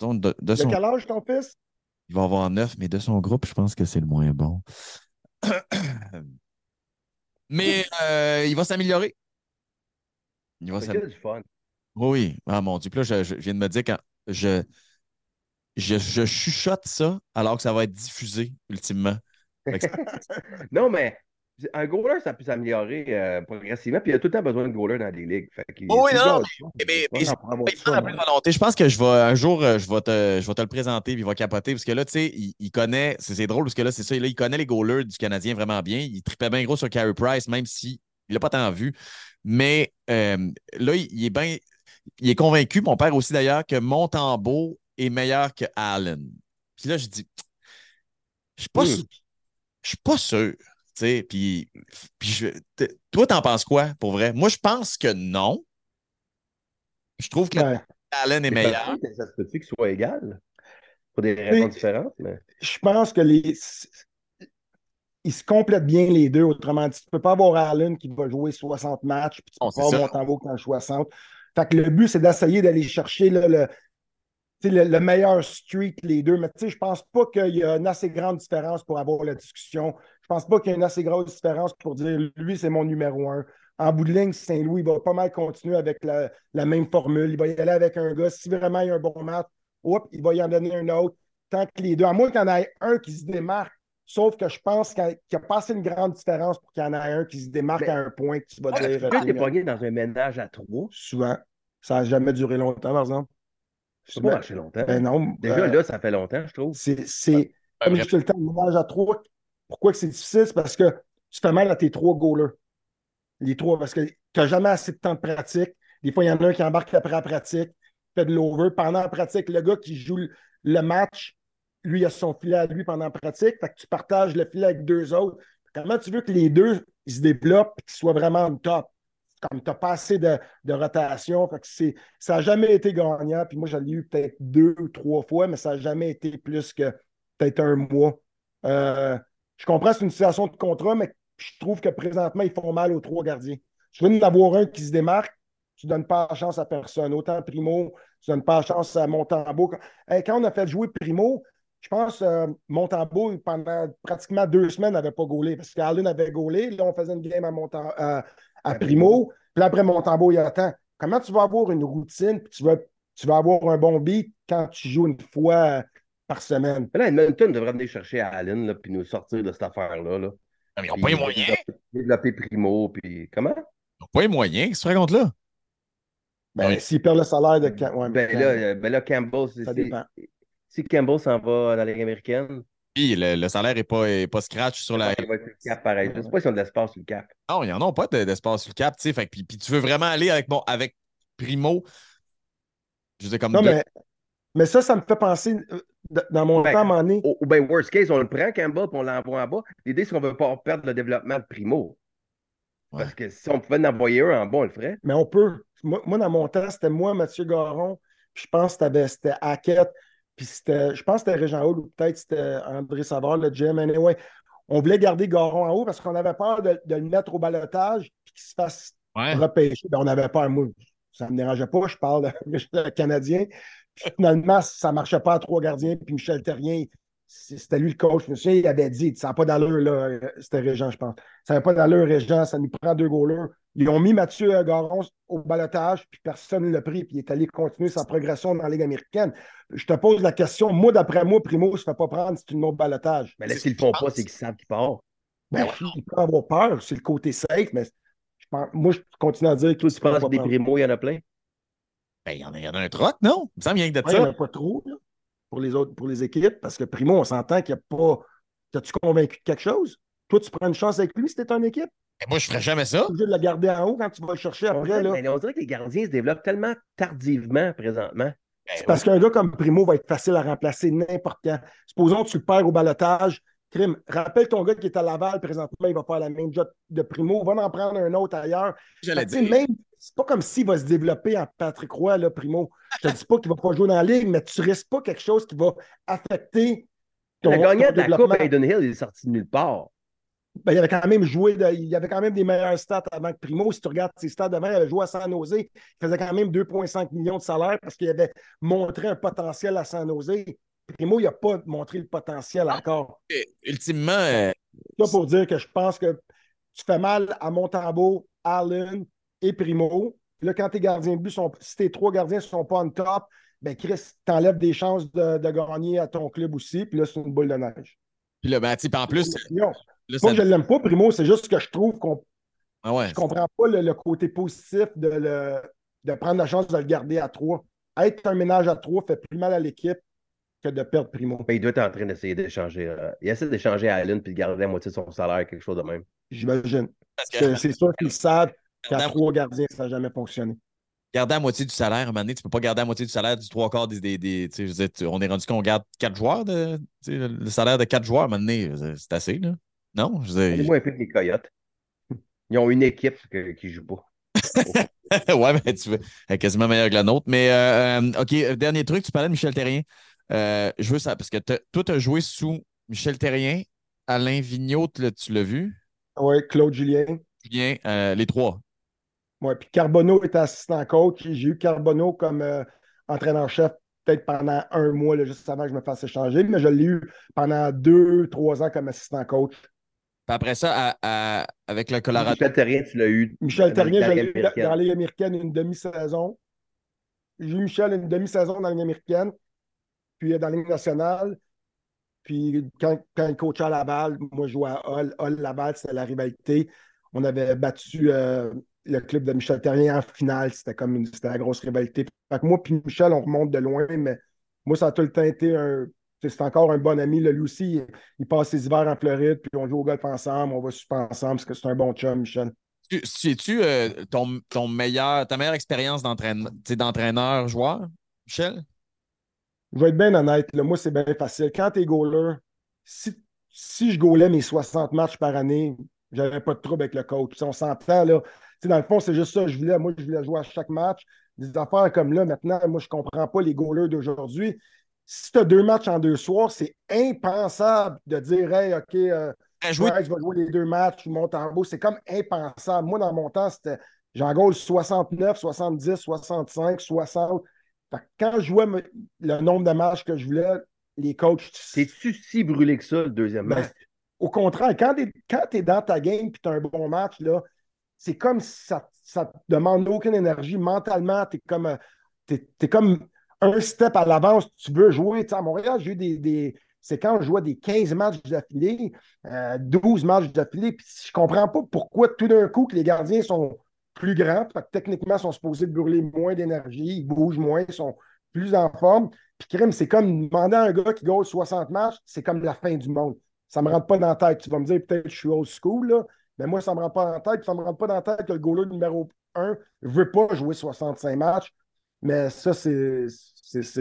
de, de son, quel âge ton fils? il va avoir neuf, mais de son groupe, je pense que c'est le moins bon. Mais euh, il va s'améliorer. Il va s'améliorer. fun. Oui, ah mon Dieu. Puis là, je, je- je viens de me dire quand je, je, je chuchote ça alors que ça va être diffusé ultimement. Non, mais un goaler, ça peut s'améliorer euh, progressivement. Puis il y a tout le temps besoin de goaler dans les ligues. Fait Oh oui, non, mais- mais- Il prend la pleine hein. volonté. Je pense que je vais un jour, euh, je vais te, je vais te le présenter puis il va capoter. Parce que là, tu sais, il, il connaît. C'est drôle parce que là, c'est ça. Là, il connaît les goalers du Canadien vraiment bien. Il tripait bien gros sur Carey Price, même s'il il l'a pas tant vu. Mais euh, là, il, il est bien. Il est convaincu, mon père aussi d'ailleurs, que Montembeau est meilleur que Allen. Puis là, je dis, je suis pas Hmm. sûr. Je suis pas sûr. Tu sais, puis, puis toi, t'en penses quoi pour vrai? Moi, je pense que non. Je trouve que Ouais. Allen est meilleur. Ça se peut-tu qu'ils soient égal? Pour des raisons différentes. Mais... Je pense que les. Ils se complètent bien les deux. Autrement dit, tu ne peux pas avoir Allen qui va jouer 60 matchs, puis tu peux pas ça. avoir Montembeau qui en joue 60. Fait que le but, c'est d'essayer d'aller chercher là, le, tu sais, le, le meilleur streak, les deux. Mais tu sais, je pense pas qu'il y a une assez grande différence pour avoir la discussion. Je pense pas qu'il y a une assez grosse différence pour dire lui, c'est mon numéro un. En bout de ligne, Saint-Louis va pas mal continuer avec la, la même formule. Il va y aller avec un gars. Si vraiment il y a un bon match, hop, il va y en donner un autre. Tant que les deux, à moins qu'il y en ait un qui se démarque, sauf que je pense qu'il n'y a pas assez une grande différence pour qu'il y en ait un qui se démarque Ben, à un point que tu vas Tu dire. peux t'es euh, pogné dans un ménage à trois. souvent. Ça n'a jamais duré longtemps, par exemple. Ça peut marcher longtemps. Ben non. Déjà, euh, là, ça fait longtemps, je trouve. c'est, Un comme vrai- je dis tout le temps, le ménage à trois. Pourquoi c'est difficile? C'est parce que tu fais mal à tes trois goalers. Les trois, parce que tu n'as jamais assez de temps de pratique. Des fois, il y en a un qui embarque après la pratique, fait de l'over. Pendant la pratique, le gars qui joue le- match, lui, il a son filet à lui pendant la pratique. Fait que tu partages le filet avec deux autres. Comment tu veux que les deux se développent et qu'ils soient vraiment au top? Comme tu n'as pas assez de, rotation. Fait que ça n'a jamais été gagnant. Puis moi, j'en ai eu peut-être deux ou trois fois, mais ça n'a jamais été plus que peut-être un mois. Euh, je comprends que c'est une situation de contrat, mais je trouve que présentement, ils font mal aux trois gardiens. Tu veux en avoir un qui se démarque, tu ne donnes pas la chance à personne. Autant Primo, tu ne donnes pas la chance à Montembeau. Quand, Hey, quand on a fait jouer Primo, je pense euh, Montembeau, pendant pratiquement deux semaines, n'avait pas gaulé parce qu'Allen avait gaulé. Là, on faisait une game à, à Primo. Puis après, Montembeau, il attend. Comment tu vas avoir une routine puis tu vas, tu vas avoir un bon beat quand tu joues une fois euh, par semaine? Mais là, Edmonton devrait venir chercher Allen, là, puis nous sortir de cette affaire-là. Là. Non, mais ils n'ont pas les moyens. Développer, Primo, puis comment? Ils n'ont pas les moyens. Qu'est-ce que tu racontes là? Ben, Oui. s'il perd le salaire de Cam- ouais, Ben là, ben là, Campbell, ça dépend. si Campbell s'en va dans la Ligue américaine, Puis le, le salaire n'est pas, est pas scratch sur la. il va être sur le cap pareil. Je ne sais pas s'ils ont de l'espace sur le cap. Non, ils n'en ont pas de- d'espace sur le cap, tu sais. Fait que- puis, puis tu veux vraiment aller avec, mon, avec Primo? Je sais comme Non, deux- mais, mais ça, ça me fait penser, euh, dans mon Ben, temps, à un moment donné, Ou, bien, worst case, on le prend, Campbell, puis on l'envoie en bas. L'idée, c'est qu'on ne veut pas perdre le développement de Primo. Ouais. Parce que si on pouvait en envoyer un en bon, on le ferait. Mais on peut. Moi, moi, dans mon temps, c'était moi, Mathieu Garon, puis je pense que t'avais- c'était Hackett, puis c'était, je pense que c'était Régent Hall ou peut-être c'était André Savard, le GM. Anyway, on voulait garder Garon en haut parce qu'on avait peur de, de le mettre au balotage puis qu'il se fasse Ouais. repêcher. Ben, on avait peur, moi. Ça ne me dérangeait pas, je parle de Canadien. Finalement, ça ne marchait pas à trois gardiens, puis Michel Terrien, c'était lui le coach. Je me souviens, il avait dit, ça n'a pas d'allure, là. euh, C'était Régent, je pense. Ça n'a pas d'allure, Régent, ça nous prend deux goalers. Ils ont mis Mathieu Garon au balotage, puis personne ne l'a pris, puis il est allé continuer sa progression dans la Ligue américaine. Je te pose la question, moi, d'après moi, Primo ne se fait pas prendre, c'est une autre balotage. Mais là, s'ils le font pas, c'est qu'ils savent qu'il part. Ben, il peut avoir peur, c'est le côté safe, mais je pense, moi, je continue à dire que Toi, tu penses que des primos, il y en a plein? Ben, il y en a, il y en a un troc, non? Il me semble qu'il y a rien que de Ouais, il n'y en a pas trop là, pour les autres, pour les équipes, parce que Primo, on s'entend qu'il n'y a pas. T'as-tu convaincu de quelque chose? Toi, tu prends une chance avec lui si t'es une équipe? Ben, moi, je ferais jamais ça. Tu es obligé de le garder en haut quand tu vas le chercher après. Là. mais on dirait que les gardiens se développent tellement tardivement présentement. Ben, C'est parce qu'un gars comme Primo va être facile à remplacer n'importe quand. Supposons que tu le perds au balotage. Crime, rappelle ton gars qui est à Laval présentement, il va faire la même job de Primo, va en prendre un autre ailleurs. J'allais dire. même, c'est pas comme s'il va se développer en Patrick Roy, là, Primo. Je te dis pas qu'il va pas jouer dans la ligue, mais tu risques pas quelque chose qui va affecter ton, Le gagnant de la. Coupe Hayden Hill, il est sorti de nulle part. Ben, il avait quand même joué, de- il avait quand même des meilleurs stats avant que Primo. Si tu regardes ses stats d'avant, il avait joué à San Jose. Il faisait quand même 2,5 millions de salaire parce qu'il avait montré un potentiel à San Jose. Primo, il n'a pas montré le potentiel encore. Ultimement, euh, Ça pour dire que je pense que tu fais mal à Montembeau, Allen et Primo. Là, quand tes gardiens de but sont. Si tes trois gardiens ne sont pas en top, ben Chris, t'enlèves des chances de, de gagner à ton club aussi. Puis là, c'est une boule de neige. puis là, ben, en plus, Non, là, ça- je ne l'aime pas, Primo, c'est juste que je trouve qu'on Ah ouais. je comprends pas le, le côté positif de, le- de prendre la chance de le garder à trois. Être un ménage à trois fait plus mal à l'équipe que de perdre Primo. Mais il doit être en train d'essayer d'échanger. euh, il essaie d'échanger à Allen puis de garder la moitié de son salaire, quelque chose de même. J'imagine. Parce que C'est sûr qu'ils savent qu'à garder, trois gardiens, ça n'a jamais fonctionné. garder à moitié du salaire, à un moment donné, tu peux pas garder à moitié du salaire du trois quarts des. des, des- tu sais, je veux dire, tu- on est rendu qu'on garde quatre joueurs, de, le, le salaire de quatre joueurs, à un moment donné, dire, c'est assez, là. Non? Je veux dire, moins pire que les Coyotes. Ils ont une équipe que- qui ne joue pas. ouais, mais tu veux, elle est quasiment meilleure que la nôtre. Mais, euh, euh, OK, euh, dernier truc, tu parlais de Michel Terrien. Euh, je veux ça, parce que toi, tu as joué sous Michel Terrien, Alain Vigneault, tu l'as- vu? Oui, Claude Julien. Julien, euh, les trois. Ouais, puis Carbonneau était assistant coach. J'ai eu Carbonneau comme euh, entraîneur-chef peut-être pendant un mois, là, juste avant que je me fasse échanger, mais je l'ai eu pendant deux, trois ans comme assistant coach. Puis après ça, à- à- avec le Colorado. Michel Terrien, tu l'as eu. Michel dans Terrien, je l'ai eu dans la Ligue américaine une demi-saison. J'ai eu Michel une demi-saison dans Ligue américaine, puis euh, dans la nationale. Puis quand, quand il coachait à Laval, moi je jouais à Hall. Hall, Laval, c'était la rivalité. On avait battu euh, le club de Michel Terrien en finale. C'était comme une, c'était la grosse rivalité. Moi puis Michel, on remonte de loin, mais moi, ça a tout le temps été un. C'est encore un bon ami. Là, lui aussi, il, passe ses hivers en Floride, puis on joue au golf ensemble, on va super ensemble, parce que c'est un bon chum, Michel. Tu- euh, ton, ton meilleur, ta meilleure expérience d'entraîneur-joueur, Michel? Je vais être bien honnête, là, moi, c'est bien facile. Quand tu es goaler, si, si je goalais mes 60 matchs par année, j'aurais pas de trouble avec le coach. Si on s'entend, là. Dans le fond, c'est juste ça. Je voulais, moi, je voulais jouer à chaque match. Des affaires comme là, maintenant, moi, je comprends pas les goalers d'aujourd'hui. Si tu as deux matchs en deux soirs, c'est impensable de dire Hey, OK, euh, ouais, je vais jouer les deux matchs, en haut. C'est comme impensable. Moi, dans mon temps, c'était j'en goal 69, 70, 65, 60. Fait que quand je jouais le nombre de matchs que je voulais, les coachs. T'es-tu si brûlé que ça, le deuxième Ben, match? Au contraire, quand tu es, dans ta game et tu as un bon match, là, c'est comme si ça ne te demande aucune énergie. Mentalement, tu es comme, euh, t'es- t'es comme un step à l'avance. Tu veux jouer. Tu sais, à Montréal, j'ai eu des, des séquences, je jouais des 15 matchs d'affilée, euh, 12 matchs d'affilée. Puis je comprends pas pourquoi tout d'un coup que les gardiens sont plus grands. Fait que techniquement, ils sont supposés brûler moins d'énergie, ils bougent moins, ils sont plus en forme. Puis crime, c'est comme demander à un gars qui gagne 60 matchs, c'est comme la fin du monde. Ça ne me rentre pas dans la tête. Tu vas me dire peut-être que je suis old school, là, mais moi, ça ne me rentre pas dans la tête. Ça ne me rentre pas dans la tête que le goaler numéro 1 ne veut pas jouer 65 matchs. Mais ça, c'est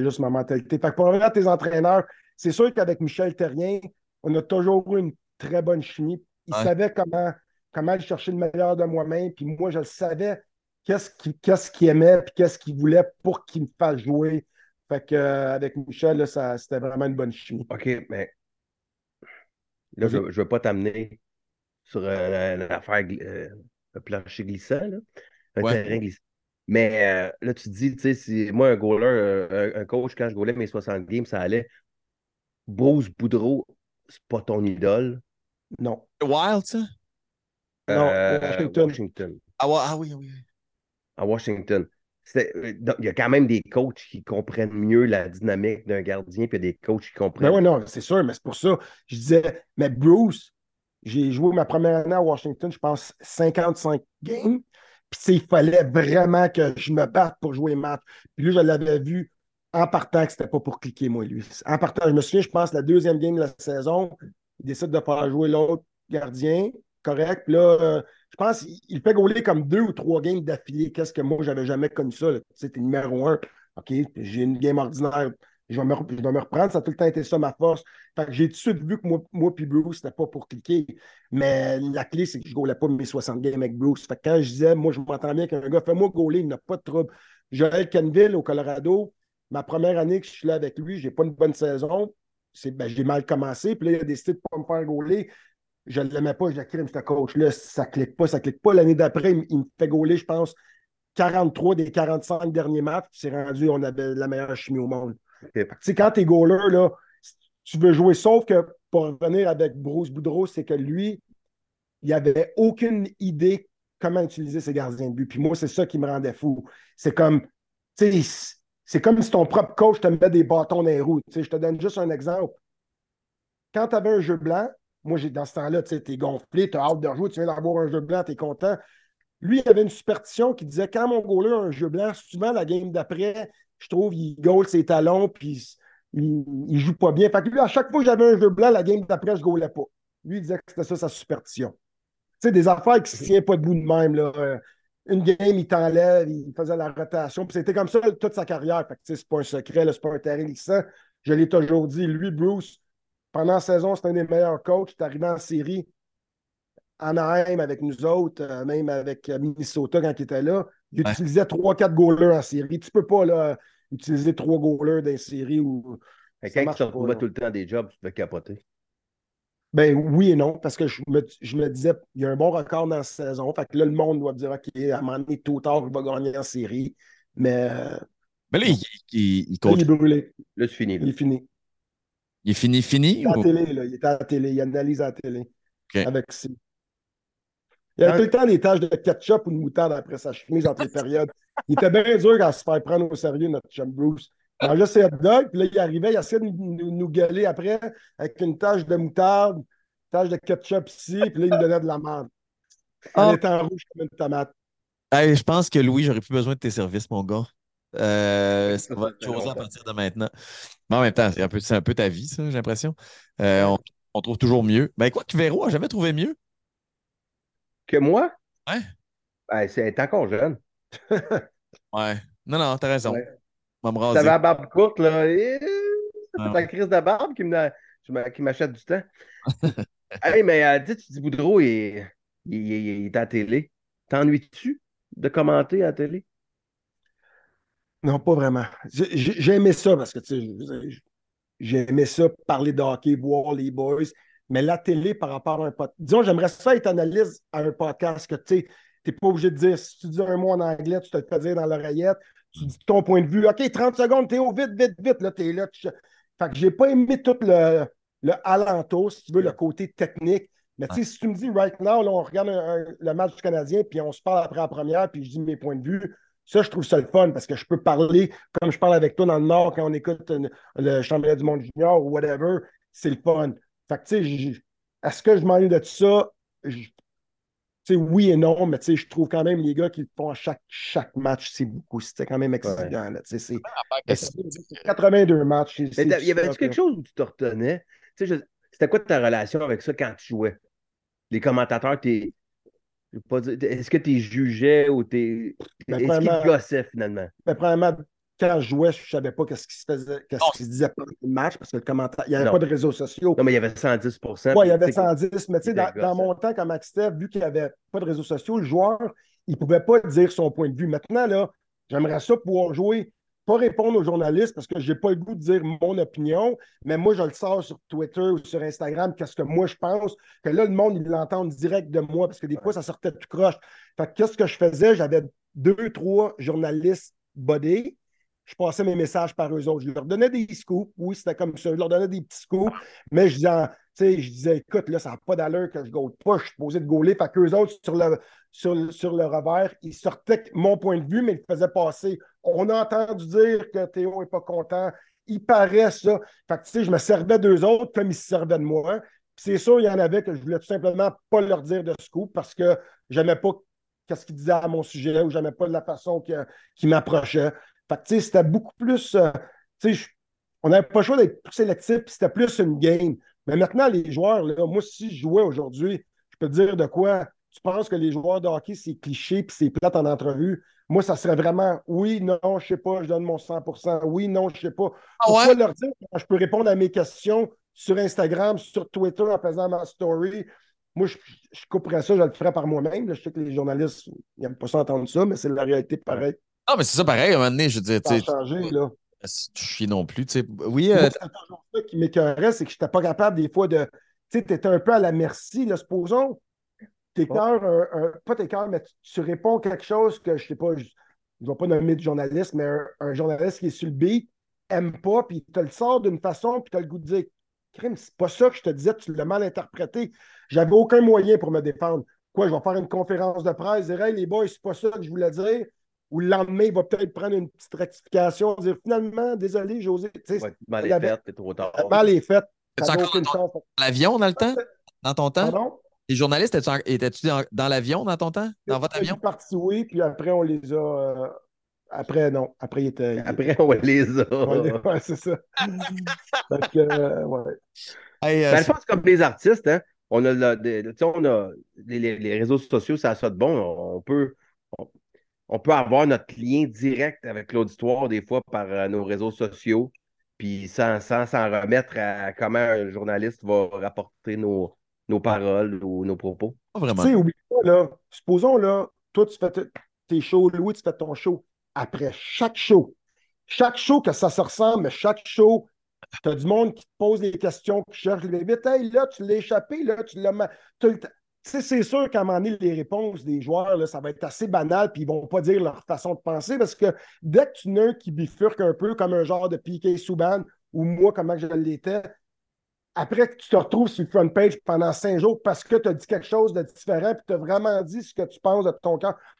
juste ma mentalité. Fait que pour revenir à tes entraîneurs, c'est sûr qu'avec Michel Terrien, on a toujours eu une très bonne chimie. Il Ouais. savait comment, comment aller chercher le meilleur de moi-même. Puis moi, je savais qu'est-ce qu'il qu'est-ce qu'il aimait, puis qu'est-ce qu'il voulait pour qu'il me fasse jouer. Fait que, euh, avec Michel, c'était vraiment une bonne chimie. OK, mais là, je ne veux pas t'amener sur euh, la- l'affaire euh, le plancher glissant, là, un Ouais. terrain glissant. Mais euh, là, tu te dis, tu sais, si moi, un goaler, un, un coach, quand je goalais mes 60 games, ça allait. Bruce Boudreau, c'est pas ton idole. Non. Wild, ça? Non, Euh, Washington. Washington. Ah, ah oui, oui. oui. À Washington. Euh, donc, Il y a quand même des coachs qui comprennent mieux la dynamique d'un gardien, puis il y a des coachs qui comprennent. Ben oui, non, c'est sûr, mais c'est pour ça. Je disais, mais Bruce, j'ai joué ma première année à Washington, je pense 55 games. Puis il fallait vraiment que je me batte pour jouer match. Puis lui, je l'avais vu en partant que c'était pas pour cliquer, moi, lui. En partant, je me souviens, je pense, la deuxième game de la saison, il décide de faire jouer l'autre gardien, correct. Là, euh, je pense qu'il il fait gauler comme deux ou trois games d'affilée. Qu'est-ce que moi, j'avais jamais connu ça. t'es numéro un. OK, j'ai une game ordinaire. Je vais, me, reprendre. Ça a tout le temps été ça ma force. J'ai tout de suite vu que moi, moi puis Bruce, c'était pas pour cliquer. Mais la clé, c'est que je ne gaulais pas mes 60 games avec Bruce. Fait que quand je disais, moi, je m'entends bien qu'un gars, fais-moi gauler, il n'a pas de trouble. Joël Kenville au Colorado, ma première année que je suis là avec lui, j'ai pas une bonne saison. Ben, j'ai mal commencé. Puis là, il a décidé de pas me faire gauler. Je ne l'aimais pas, je la crime, ce coach-là. Ça clique pas, ça clique pas. L'année d'après, il, il me fait gauler, je pense, 43 des 45 derniers matchs. C'est rendu, on avait la meilleure chimie au monde. Fait que, tu sais, quand t'es goaler, là, tu veux jouer, sauf que pour revenir avec Bruce Boudreau, c'est que lui, il avait aucune idée comment utiliser ses gardiens de but. Puis moi, c'est ça qui me rendait fou. C'est comme, tu sais, c'est comme si ton propre coach te met des bâtons dans les roues. Tu je te donne juste un exemple. Quand tu avais un jeu blanc, moi, dans ce temps-là, tu sais, t'es gonflé, tu as hâte de jouer, tu viens d'avoir un jeu blanc, tu es content. Lui, il avait une superstition qui disait quand mon goaler a un jeu blanc, souvent la game d'après, je trouve, il goal ses talons, puis il, joue pas bien. Fait que lui, à chaque fois que j'avais un jeu blanc, la game d'après, je goalais pas. Lui, il disait que c'était ça sa superstition. Tu sais, des affaires qui se tiennent pas debout de même. Là. Euh, Une game, il t'enlève, il faisait la rotation. Puis c'était comme ça toute sa carrière. Fait que, c'est pas un secret, c'est pas un terrain. Je l'ai toujours dit. Lui, Bruce, pendant la saison, c'est un des meilleurs coachs. Il est arrivé en série Anaheim avec nous autres, euh, même avec euh, Minnesota quand il était là. Il Ouais. utilisait 3-4 goalers en série. Tu peux pas là, utiliser trois goalers dans une série où. Fait que ça Quand marche tu te pas, retrouvais là. tout le temps des jobs, tu te fais capoter. Ben oui et non, parce que je me, je me disais, il y a un bon record dans la saison. Fait que là, le monde doit dire, OK, à un moment donné, tôt ou tard, il va gagner en série. Mais euh, Mais là, il, il, il là, coach. il est brûlé. Là, c'est fini. là. Il est fini. Il est fini, fini? Il est à la ou- télé, là. Il est à la télé. Il analyse à la télé. Avec ça. Il y avait Ah. tout le temps des taches de ketchup ou de moutarde après sa chemise entre les périodes. Il était bien dur à se faire prendre au sérieux, notre chum Bruce. Il mangeait ses hot dogs, puis là, il arrivait, il essayait de nous, nous- nous gueuler après avec une tache de moutarde, une tache de ketchup ici, puis là, il me donnait de la merde. En Ah. étant rouge comme une tomate. Hey, je pense que Louis, j'aurais plus besoin de tes services, mon gars. Euh, ça va être chose à partir de maintenant. Mais en même temps, c'est un peu, un peu ta vie, ça, j'ai l'impression. Euh, on, on trouve toujours mieux. Ben, quoi que Véro a jamais trouvé mieux? Que moi? Ouais. Ben, c'est encore jeune. Ouais. Non, non, t'as raison. Ouais. On va me Tu raser. avais la barbe courte, là. Et... Ah C'est ta crise de barbe qui m'achète du temps. hey, mais euh, sais, tu dis Boudreau, il, il- il est à la télé. T'ennuies-tu de commenter à la télé? Non, pas vraiment. J'ai j'ai aimé ça parce que, tu sais, je veux dire, j'ai aimé ça, parler de hockey, voir les boys. Mais la télé, par rapport à un podcast, disons, j'aimerais ça être analyste à un podcast que, tu sais, t'es pas obligé de dire, si tu dis un mot en anglais, tu te le fais dire dans l'oreillette, tu dis ton point de vue, OK, 30 secondes, Théo, vite, vite, vite, là, t'es là. tu- Fait que j'ai pas aimé tout le, le alentour, si tu veux, le côté technique. Mais tu sais, si tu me dis, right now, là, on regarde un- un- le match du Canadien, puis on se parle après la première, puis je dis mes points de vue, ça, je trouve ça le fun parce que je peux parler comme je parle avec toi dans le Nord quand on écoute une- le championnat du monde junior ou whatever. C'est le fun. Fait que, tu sais, est-ce que je m'ennuie de tout ça? Je- Tu sais, oui et non, mais tu sais, je trouve quand même les gars qui le font à chaque, chaque match, c'est beaucoup. C'était quand même sais, c'est- c'est 82 matchs. c'est- Mais du y avait-tu quelque chose où tu te retenais? Tu sais, je- C'était quoi ta relation avec ça quand tu jouais? Les commentateurs, Est-ce que tu jugeais ou t'es. Ben, Est-ce te gossaient finalement? Mais premièrement, quand je jouais, je ne savais pas qu'est-ce qui se faisait, qu'est-ce qui se disait pendant le match, parce que le commentaire, il n'y avait Non. pas de réseaux sociaux. Non, mais il y avait 110% Ouais, il y avait puis, tu sais, 110, mais tu sais, dans, mon temps, comme Max Steph, vu qu'il n'y avait pas de réseaux sociaux, le joueur, il ne pouvait pas dire son point de vue. Maintenant, là, j'aimerais ça pouvoir jouer, pas répondre aux journalistes parce que je n'ai pas le goût de dire mon opinion, mais moi, je le sors sur Twitter ou sur Instagram, qu'est-ce que moi je pense, que là, le monde, il l'entend direct de moi parce que des fois, ça sortait tout croche. Fait que qu'est-ce que je faisais? J'avais deux, trois journalistes bodés. Je passais mes messages par eux autres. Je leur donnais des scoops. Oui, c'était comme ça. Je leur donnais des petits scoops. Mais je disais, sais, je disais, écoute, là, ça n'a pas d'allure que je goal pas. Je suis posé de gauler. Fait qu'eux autres, sur le, sur, le- sur le revers, ils sortaient mon point de vue, mais ils faisaient passer. On a entendu dire que Théo n'est pas content. Il paraît ça. Fait tu sais, je me servais d'eux autres comme ils se servaient de moi. C'est sûr, il y en avait que je voulais tout simplement pas leur dire de scoop parce que j'aimais pas qu'est-ce qu'ils disaient à mon sujet ou j'aimais pas la façon qu'ils m'approchaient. Fait tu sais, c'était beaucoup plus. euh, tu sais, on n'avait pas le choix d'être plus sélectif, c'était plus une game. Mais maintenant, les joueurs, là, moi, si je jouais aujourd'hui, je peux te dire de quoi? Tu penses que les joueurs de hockey, c'est cliché puis c'est plate en entrevue? Moi, ça serait vraiment oui, non, je sais pas, je donne mon 100% Oui, non, je sais pas. Ah Pourquoi leur dire que je peux répondre à mes questions sur Instagram, sur Twitter en faisant ma story? Moi, je, je couperais ça, je le ferais par moi-même. Je sais que les journalistes n'aiment pas ça entendre ça, mais c'est la réalité pareil. Ah, mais c'est ça pareil, à un moment donné, je veux dire, Ça a tu sais, changé, là. C'est chier non plus, tu sais. Oui, euh, ça qui m'écœurait, c'est que je n'étais pas capable des fois de. Tu sais, tu étais un peu à la merci, là, supposons. T'écœures, un, un- pas t'écœures, mais tu, tu réponds quelque chose que je sais pas, je ne vais pas nommer de journaliste, mais un, un journaliste qui est sur le beat aime pas, puis te le sort d'une façon, puis tu as le goût de dire Crime, c'est pas ça que je te disais, tu l'as mal interprété. J'avais aucun moyen pour me défendre. Quoi, je vais faire une conférence de presse, dire Hey, les boys, c'est pas ça que je voulais dire? Ou le lendemain, il va peut-être prendre une petite rectification, dire finalement, désolé, José. Tu sais, Ouais, mal est fait, c'est trop tard. mal est fait. T'es-tu T'avais encore aucune dans chance. dans l'avion dans le temps? Dans ton temps? Pardon? Les journalistes, étais-tu en- dans, l'avion dans ton temps? Dans votre avion? est parti, oui, puis après, on les a. euh, Après, non. Après, il était. Après, on les a. Ouais, c'est ça. Que, euh, ouais. Hey, euh, Ben, je pense comme les artistes, hein, on a, le- des- tu sais, on a les, les- réseaux sociaux, ça a ça de bon. On, on peut, on, on peut avoir notre lien direct avec l'auditoire des fois par euh, nos réseaux sociaux, puis sans sans s'en remettre à comment un journaliste va rapporter nos, nos paroles ou nos propos. Tu vraiment. sais, oublie pas, là. Supposons, là, toi, tu fais tes shows, Louis, tu fais ton show. Après chaque show, chaque show que ça se ressemble, mais chaque show, tu as du monde qui te pose des questions, qui cherche les vite. Hey, là, tu l'as échappé, là, tu l'as. C'est sûr qu'à un moment donné, les réponses des joueurs, là, ça va être assez banal, puis ils vont pas dire leur façon de penser, parce que dès que tu n'as un qui bifurque un peu comme un genre de Piqué Souban, ou moi, comment je l'étais, après que tu te retrouves sur le front page pendant cinq jours parce que tu as dit quelque chose de différent, puis tu as vraiment dit ce que tu penses de ton.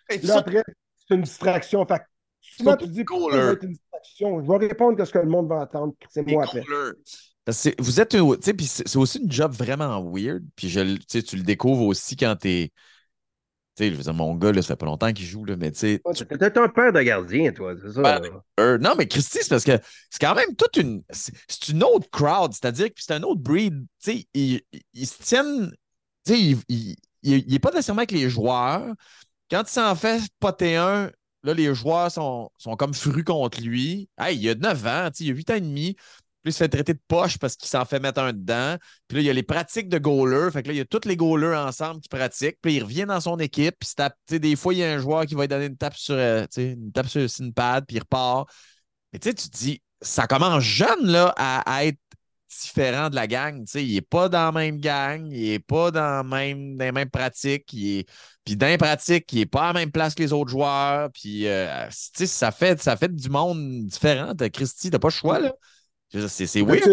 Hey, Là, ça, après, c'est une distraction. Fait que souvent, tu dis, être une distraction? Je vais répondre à ce que le monde va entendre. C'est moi après. Parce que c'est- vous êtes, tu sais, puis c'est aussi une job vraiment weird. Puis je, tu sais, le découvres aussi quand t'es, tu sais, je veux dire, mon gars, là, ça fait pas longtemps qu'il joue, là, mais tu sais, tu- T'es un père de gardien, toi, c'est ça? Ben. Euh, non, mais Christy, c'est parce que c'est quand même toute une. C'est une autre crowd, c'est-à-dire que c'est un autre breed. Tu sais, ils, ils- se tiennent. Tu sais, il, il, il- il est pas nécessairement avec les joueurs. Quand il s'en fait poter un, là, les joueurs sont, sont comme frus contre lui. Hey, il a 9 ans, tu sais, il a 8 ans et demi. Puis il se fait traiter de poche parce qu'il s'en fait mettre un dedans. Puis là, il y a les pratiques de goaler. Fait que là, il y a tous les goalers ensemble qui pratiquent. Puis il revient dans son équipe. Puis tu des fois, il y a un joueur qui va lui donner une tape sur, euh, tu une tape sur, une pad, puis il repart. Mais tu sais, tu te dis, ça commence jeune là, à, être différent de la gang. Tu il n'est pas dans la même gang, il n'est pas dans, même, dans les mêmes pratiques. Il puis dans les pratiques, il n'est pas à la même place que les autres joueurs. Puis, euh, tu ça fait, ça fait du monde différent. Christy, t'as pas le choix, là. C'est weird.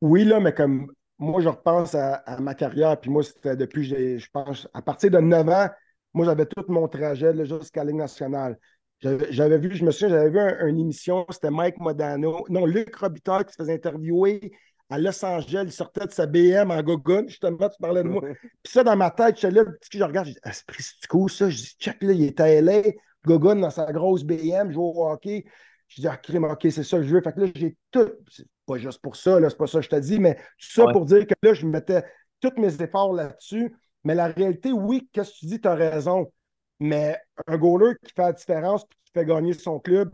Oui, là, mais comme moi, je repense à, à ma carrière, puis moi, c'était depuis, je pense, à partir de 9 ans, moi, j'avais tout mon trajet jusqu'à la Ligue nationale. J'avais vu, je me souviens, j'avais vu un- une émission, c'était Mike Modano, non, Luc Robitaille qui se faisait interviewer à Los Angeles, il sortait de sa BM en gogoon, justement, tu parlais de moi. Puis ça, dans ma tête, je suis là, je regarde, je dis, ah, c'est coup, ça? Je dis, check, là, il est à LA, gogoon dans sa grosse BM, joue au hockey. Je dis, ah, crime, OK, c'est ça que je veux. Fait que là, j'ai tout, c'est pas juste pour ça, là, c'est pas ça que je te dis, mais tout ça Ouais. pour dire que là, je mettais tous mes efforts là-dessus. Mais la réalité, oui, qu'est-ce que tu dis, tu as raison. Mais un goaler qui fait la différence puis qui fait gagner son club,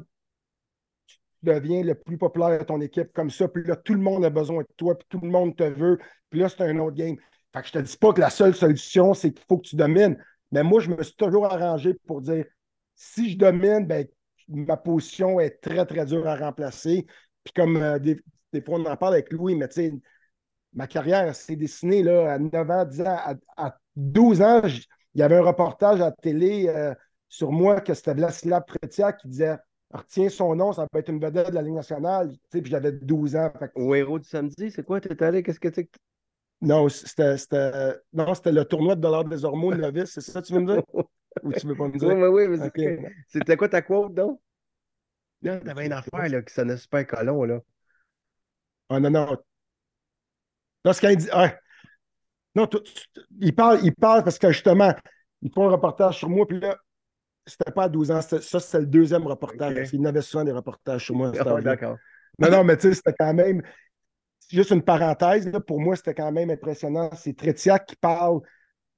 deviens le plus populaire de ton équipe comme ça, puis là, tout le monde a besoin de toi, puis tout le monde te veut, puis là, c'est un autre game. Fait que je te dis pas que la seule solution, c'est qu'il faut que tu domines. Mais moi, je me suis toujours arrangé pour dire si je domine, ben, ma position est très, très dure à remplacer. Puis comme euh, des, des fois, on en parle avec Louis, mais tu sais, ma carrière s'est dessinée là, à 9 ans, 10 ans, à, à 12 ans, il y avait un reportage à la télé euh, sur moi que c'était Vlasilav Tretiak qui disait Retiens son nom, ça peut être une vedette de la Ligue nationale. Tu sais, Puis j'avais 12 ans. Fait Au héros du samedi, c'est quoi? T'es allé? Qu'est-ce que tu non, c'était c'était- non, c'était le tournoi de dollars des hormones novice, c'est ça que tu veux me dire? Ou tu veux pas me Oui, dire? oui, oui. mais Ok. c'est- C'était quoi ta quote, donc? Là, t'avais une affaire là, qui sonnait super colon, là. Ah non, non. Non, c'est quand il dit. ah. Non, tu- tu- il, parle, il parle parce que justement, ils font un reportage sur moi, puis là, c'était pas à 12 ans, ça, c'était le deuxième reportage. Ok. Parce qu'il y en avait souvent des reportages sur moi. âge-là. d'accord. Non, non, mais tu sais, c'était quand même. Juste une parenthèse, là, pour moi, c'était quand même impressionnant. C'est Tretiak qui parle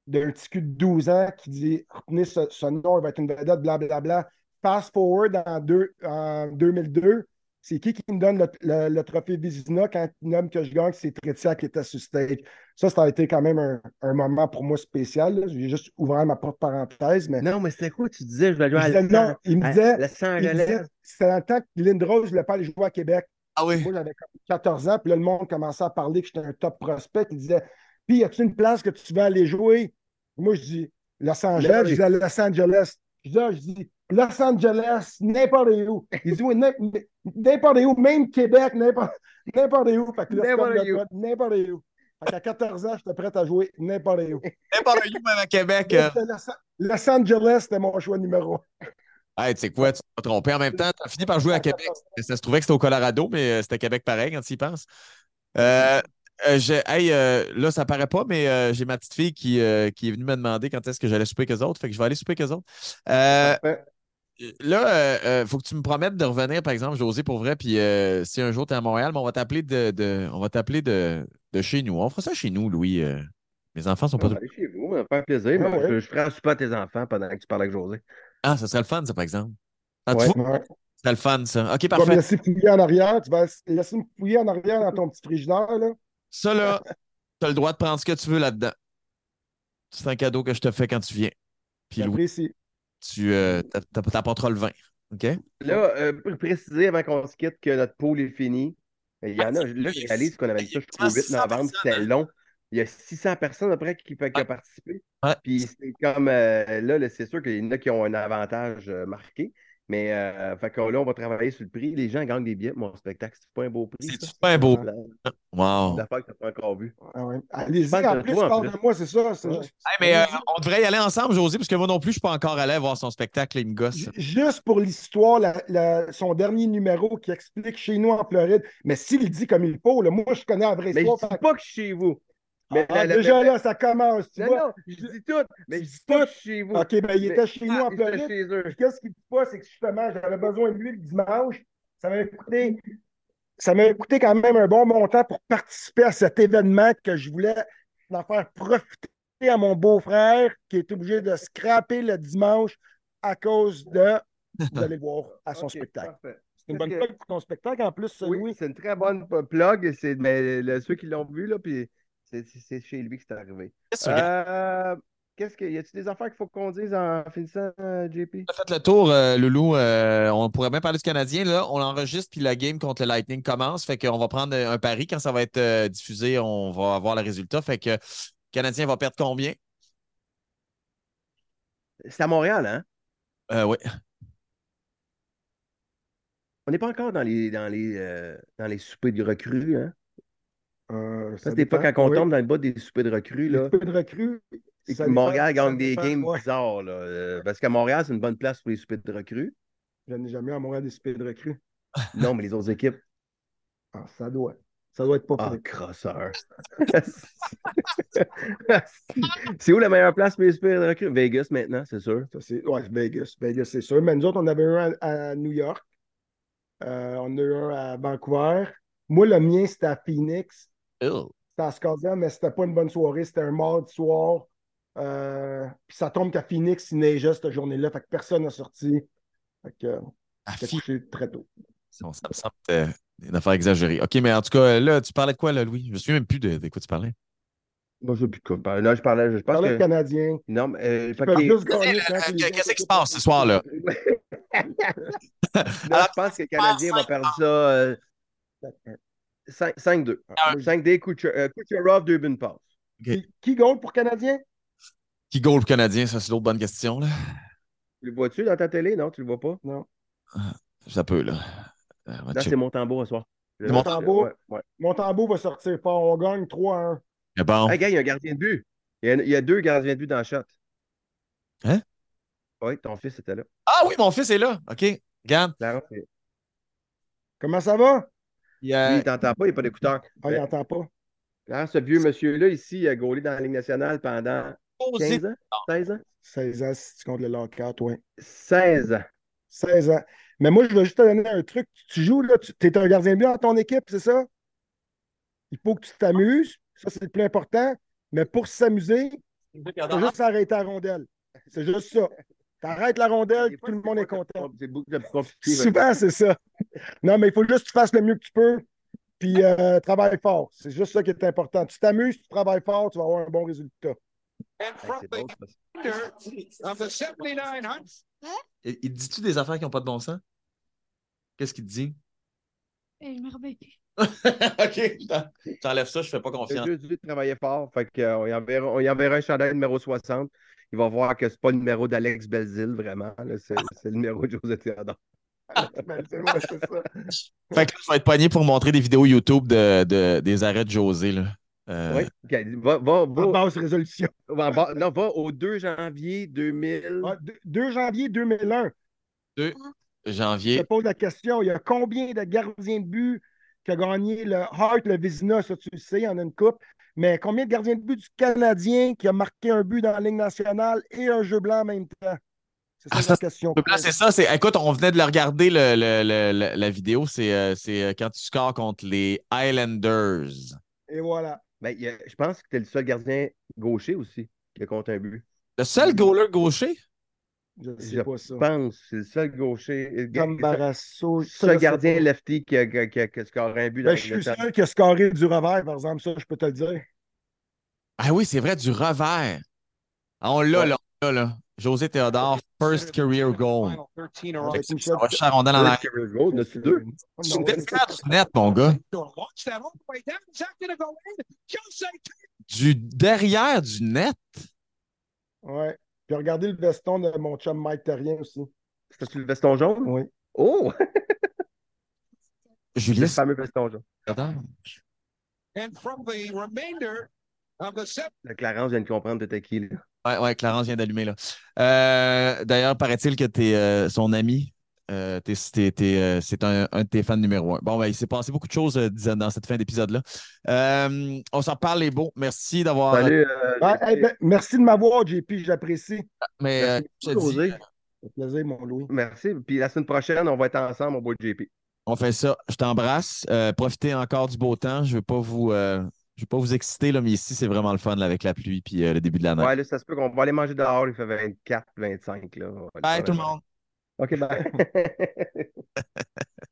d'un petit cul de 12 ans qui dit Retenez ce, ce nom, il va être une vedette, blablabla. Fast forward en, deux- en 2002, c'est qui qui me donne le, le- le trophée Vizina quand il nomme que je gagne C'est Tretiak qui était sur stage. Ça, ça a été quand même un, un moment pour moi spécial. J'ai juste ouvert ma porte parenthèse, mais. Non, mais c'était quoi? Tu disais, je vais jouer à disait non, il me disait. Los il me disait- Angeles. C'était dans le temps que Lindros ne voulait pas aller jouer à Québec. Ah oui. Moi, j'avais comme 14 ans, puis là, le monde commençait à parler que j'étais un top prospect. Il disait Puis, y a-tu une place que tu veux aller jouer? Moi, je dis Los Angeles. Je disais Los Angeles. Je dis, ah, je dis Los Angeles, n'importe où. Il dit Oui, n'im- n'importe où, même Québec, n'importe où. Fait que là, c'est comme N'importe où. Fait qu'à 14 ans, j'étais prêt à jouer n'importe où. N'importe où, même à Québec. euh, Los Angeles, c'était mon choix numéro un. Hey, tu sais quoi, tu t'es trompé. En même temps, tu as fini par jouer à Québec. Ça se trouvait que c'était au Colorado, mais euh, c'était Québec pareil quand tu y penses. Euh, euh, je- hey, euh, là, ça paraît pas, mais euh, j'ai ma petite fille qui, euh, qui est venue me demander quand est-ce que j'allais souper avec eux autres. Fait que je vais aller souper avec eux autres. Euh, Parfait. là, il faut que tu me promettes de revenir, par exemple, José, pour vrai. Puis euh, si un jour tu es à Montréal, mais on va t'appeler de, de- on va t'appeler de, de chez nous. On fera ça chez nous, Louis. euh. mes enfants sont pas. On va aller chez vous, ça va faire plaisir. Ah ouais. je, je ferai un souper à tes enfants pendant que tu parles avec José. Ah, ça serait le fun, ça, par exemple. Ah, tu vois, serait le fun, ça. OK, Tu vas me parfait. laisser fouiller en arrière. Tu vas laisser me fouiller en arrière dans ton petit frigidaire. Là. Ça, là, tu as le droit de prendre ce que tu veux là-dedans. C'est un cadeau que je te fais quand tu viens. Puis Louis, tu euh, t'a- t'a- t'apporteras le vin. OK? Là, euh, pour préciser avant qu'on se quitte que notre pool est fini. Il y en a, là, je réalise qu'on avait dit ça jusqu'au 8 novembre, c'était long. Il y a 600 personnes après qui, qui ont participé. Puis c'est comme euh, là, là, c'est sûr qu'il y en a qui ont un avantage euh, marqué. Mais euh, fait que là, on va travailler sur le prix. Les gens gagnent des billets. Mon spectacle, c'est pas un beau prix. C'est ça? super beau. La- Wow. L'affaire que tu n'as pas encore vue. Ah ouais. Allez-y, en plus, parle de moi, c'est ça. Hey, mais euh, on devrait y aller ensemble, José, parce que moi non plus, je ne suis pas encore allé voir son spectacle. Il me gosse. J- Juste pour l'histoire, son dernier numéro qui explique chez nous en Floride, mais s'il dit comme il faut, là, moi je connais la vraie Mais je histoire. dis pas que je suis chez vous. Mais Ah, la- la- déjà la- là, ça commence, tu Non, vois. non, je dis tout. Mais je dis tout. chez vous. OK, ben il Mais- était chez nous en Ah, j'étais Floride. chez eux. Qu'est-ce qu'il dit pas, c'est que justement, j'avais besoin de lui le dimanche. Ça m'avait coûté, ça m'avait coûté quand même un bon montant pour participer à cet événement que je voulais en faire profiter à mon beau-frère qui est obligé de scraper le dimanche à cause de. Vous allez le voir à son spectacle. parfait. C'est une bonne que- plug pour ton spectacle en plus, Oui, Louis. c'est une très bonne plug. C'est mais le- ceux qui l'ont vu, là, puis c'est chez lui que c'est arrivé. Qu'est-ce que? Euh, Qu'est-ce que. Y a-t-il des affaires qu'il faut qu'on dise en finissant, euh, JP? On a fait le tour, euh, Loulou. Euh, on pourrait bien parler du Canadien. Là, on l'enregistre, puis la game contre le Lightning commence. Fait qu'on va prendre un pari. Quand ça va être euh, diffusé, on va avoir le résultat. Fait que le Canadien va perdre combien? C'est à Montréal, hein? Euh, oui. On n'est pas encore dans les, dans les, euh, dans les soupers de recrues, hein? Euh, ça fois, dépend. quand on Oui. tombe dans le bas des soupers de recrues, Les là, peu de recrues. et ça que dépend- Montréal gagne des games ouais. bizarres, là. euh, parce qu'à Montréal, c'est une bonne place pour les soupers de recrues. Je n'ai jamais eu à Montréal des super de recrues. Non, mais les autres équipes. Ah, ça doit. Ça doit être pas Ah, crosseur. c'est où la meilleure place pour les super de recrues? Vegas maintenant, c'est sûr. C'est, ouais, Vegas. Vegas, c'est sûr. Mais nous autres, on avait un à, à New York. Euh, on a eu un à Vancouver. Moi, le mien, c'était à Phoenix. C'était à Scotland, mais c'était pas une bonne soirée. C'était un mardi soir. Euh, puis ça tombe qu'à Phoenix, il neigeait cette journée-là. Fait que personne n'a sorti. Fait que euh, j'étais fi- couché très tôt. Ça, me semble euh, une affaire exagérée. OK, mais en tout cas, là, tu parlais de quoi, là, Louis? Je me souviens même plus de, de quoi tu parlais. Bon, je sais plus de quoi. Là, je parlais, je Je pense parlais que. de Canadien. Non, mais. euh, Euh, Qu'est-ce qui se passe ce soir-là? Là, je pense que le Canadien va perdre ça euh, 5 5-2. Ah, 5-D, Kucher- euh, Kucherov, deux buts passe. Qui, qui goal pour Canadien? Qui goal le Canadien? Ça, c'est l'autre bonne question, là. Tu le vois-tu dans ta télé? Non, tu le vois pas? Non. Ça peut, là. Euh, Là, c'est mon tambour ce soir. Mon tambour? Ouais, ouais. Montembeau va sortir. On gagne 3 à 1. Mais bon. Hey, gars, il y a un gardien de but. Il y a, il y a deux gardiens de but dans le shot. Hein? Oui, ton fils était là. Ah oui, mon fils est là. OK. C'est- Comment ça va? Il, Lui, il t'entend pas, il n'a pas d'écouteur. Ah, il n'entend pas. Clarence, ce vieux monsieur-là, ici, il a gaulé dans la Ligue nationale pendant 15 ans? 16 ans? 16 ans si tu comptes le lockout, oui. 16 ans. 16 ans. Mais moi, je veux juste te donner un truc. Tu joues, là, tu es un gardien de but dans ton équipe, c'est ça? Il faut que tu t'amuses. Ça, c'est le plus important. Mais pour s'amuser, il faut juste arrêter la rondelle. C'est juste ça. T'arrêtes la rondelle, tout le monde est content. C'est beaucoup. Souvent, c'est ça. Non, mais il faut juste que tu fasses le mieux que tu peux. Puis euh, travaille fort. C'est juste ça qui est important. Tu t'amuses, tu travailles fort, tu vas avoir un bon résultat. Hey, c'est drôle, ça. of the 7900. il, il dit-tu des affaires qui n'ont pas de bon sens? Qu'est-ce qu'il te dit? Eh, je me rappelle plus. OK. t'en- T'enlèves ça, je fais pas Il a confiance. juste dû travailler fort. Fait qu'on y enverra, on y enverra un chandail numéro 60. Il va voir que c'est pas le numéro d'Alex Belzil, vraiment. C'est le numéro de José Théodore. Ben, c'est ouais, c'est ça. Fait que là, je vais être pogné pour montrer des vidéos YouTube de, de- des arrêts de José. Là. Euh, Oui. OK. Va, va, En va, basse résolution. va- va- non, va au 2 janvier 2000. Ah, deux- 2 janvier 2001. Je Janvier. te pose la question. Il y a combien de gardiens de but qui a gagné le Hart, le Vizina, ça tu le sais, il y en a une coupe? Mais combien de gardiens de but du Canadien qui a marqué un but dans la Ligue nationale et un jeu blanc en même temps? C'est ça Ah, la ça, question. C'est ça. C'est, écoute, on venait de le regarder, le, le- le- le- la vidéo. C'est, euh, c'est euh, quand tu scores contre les Highlanders. Et voilà. Ben, je pense que tu es le seul gardien gaucher aussi qui a compté un but. Le seul goaler gaucher? Je ne sais Je pas ça. Je pense que c'est le seul gaucher. Comme Barrasso. Le ça, gardien pas. lefty qui a, qui a- qui a- qui a scoré un but Ben, je suis sûr qu'il a scoré du revers, par exemple, ça, je peux te le dire. Ah oui, c'est vrai, du revers. Ah, on l'a, Ouais. là. on l'a, là. José Théodore, first career goal. Final 13 are Avec all- Michel- Ça va en arrière. Du net, mon gars. Gonna launch that all the way down. Is that gonna go in? Jose Du derrière du net. Ouais. Puis regardez le veston de mon chum Mike Terrien aussi. C'était-tu le veston jaune? Oui. Oh! le Julien fameux veston jaune. Théodore. and from the remainder of the seven. Le Clarence vient de comprendre t'étais qui, là. Ouais, ouais, Clarence vient d'allumer, là. Euh, D'ailleurs, paraît-il que tu es son ami. Euh, euh, c'est un, un de tes fans numéro un. Bon, ben, il s'est passé beaucoup de choses euh, dans cette fin d'épisode-là. Euh, on s'en parle, les beaux. Merci d'avoir. Hey, ben, merci de m'avoir, JP, j'apprécie. Mais euh, Merci fait plaisir, mon Louis. Merci. Puis la semaine prochaine, on va être ensemble au beau JP. on fait ça. Je t'embrasse. Euh, profitez encore du beau temps. Je ne veux pas vous. euh, je veux pas vous exciter, là, mais ici, c'est vraiment le fun là, avec la pluie puis euh, le début de la neige. Ouais, là, ça se peut qu'on va aller manger dehors. Il fait 24, 25. Là. Bye tout le monde. OK, bye.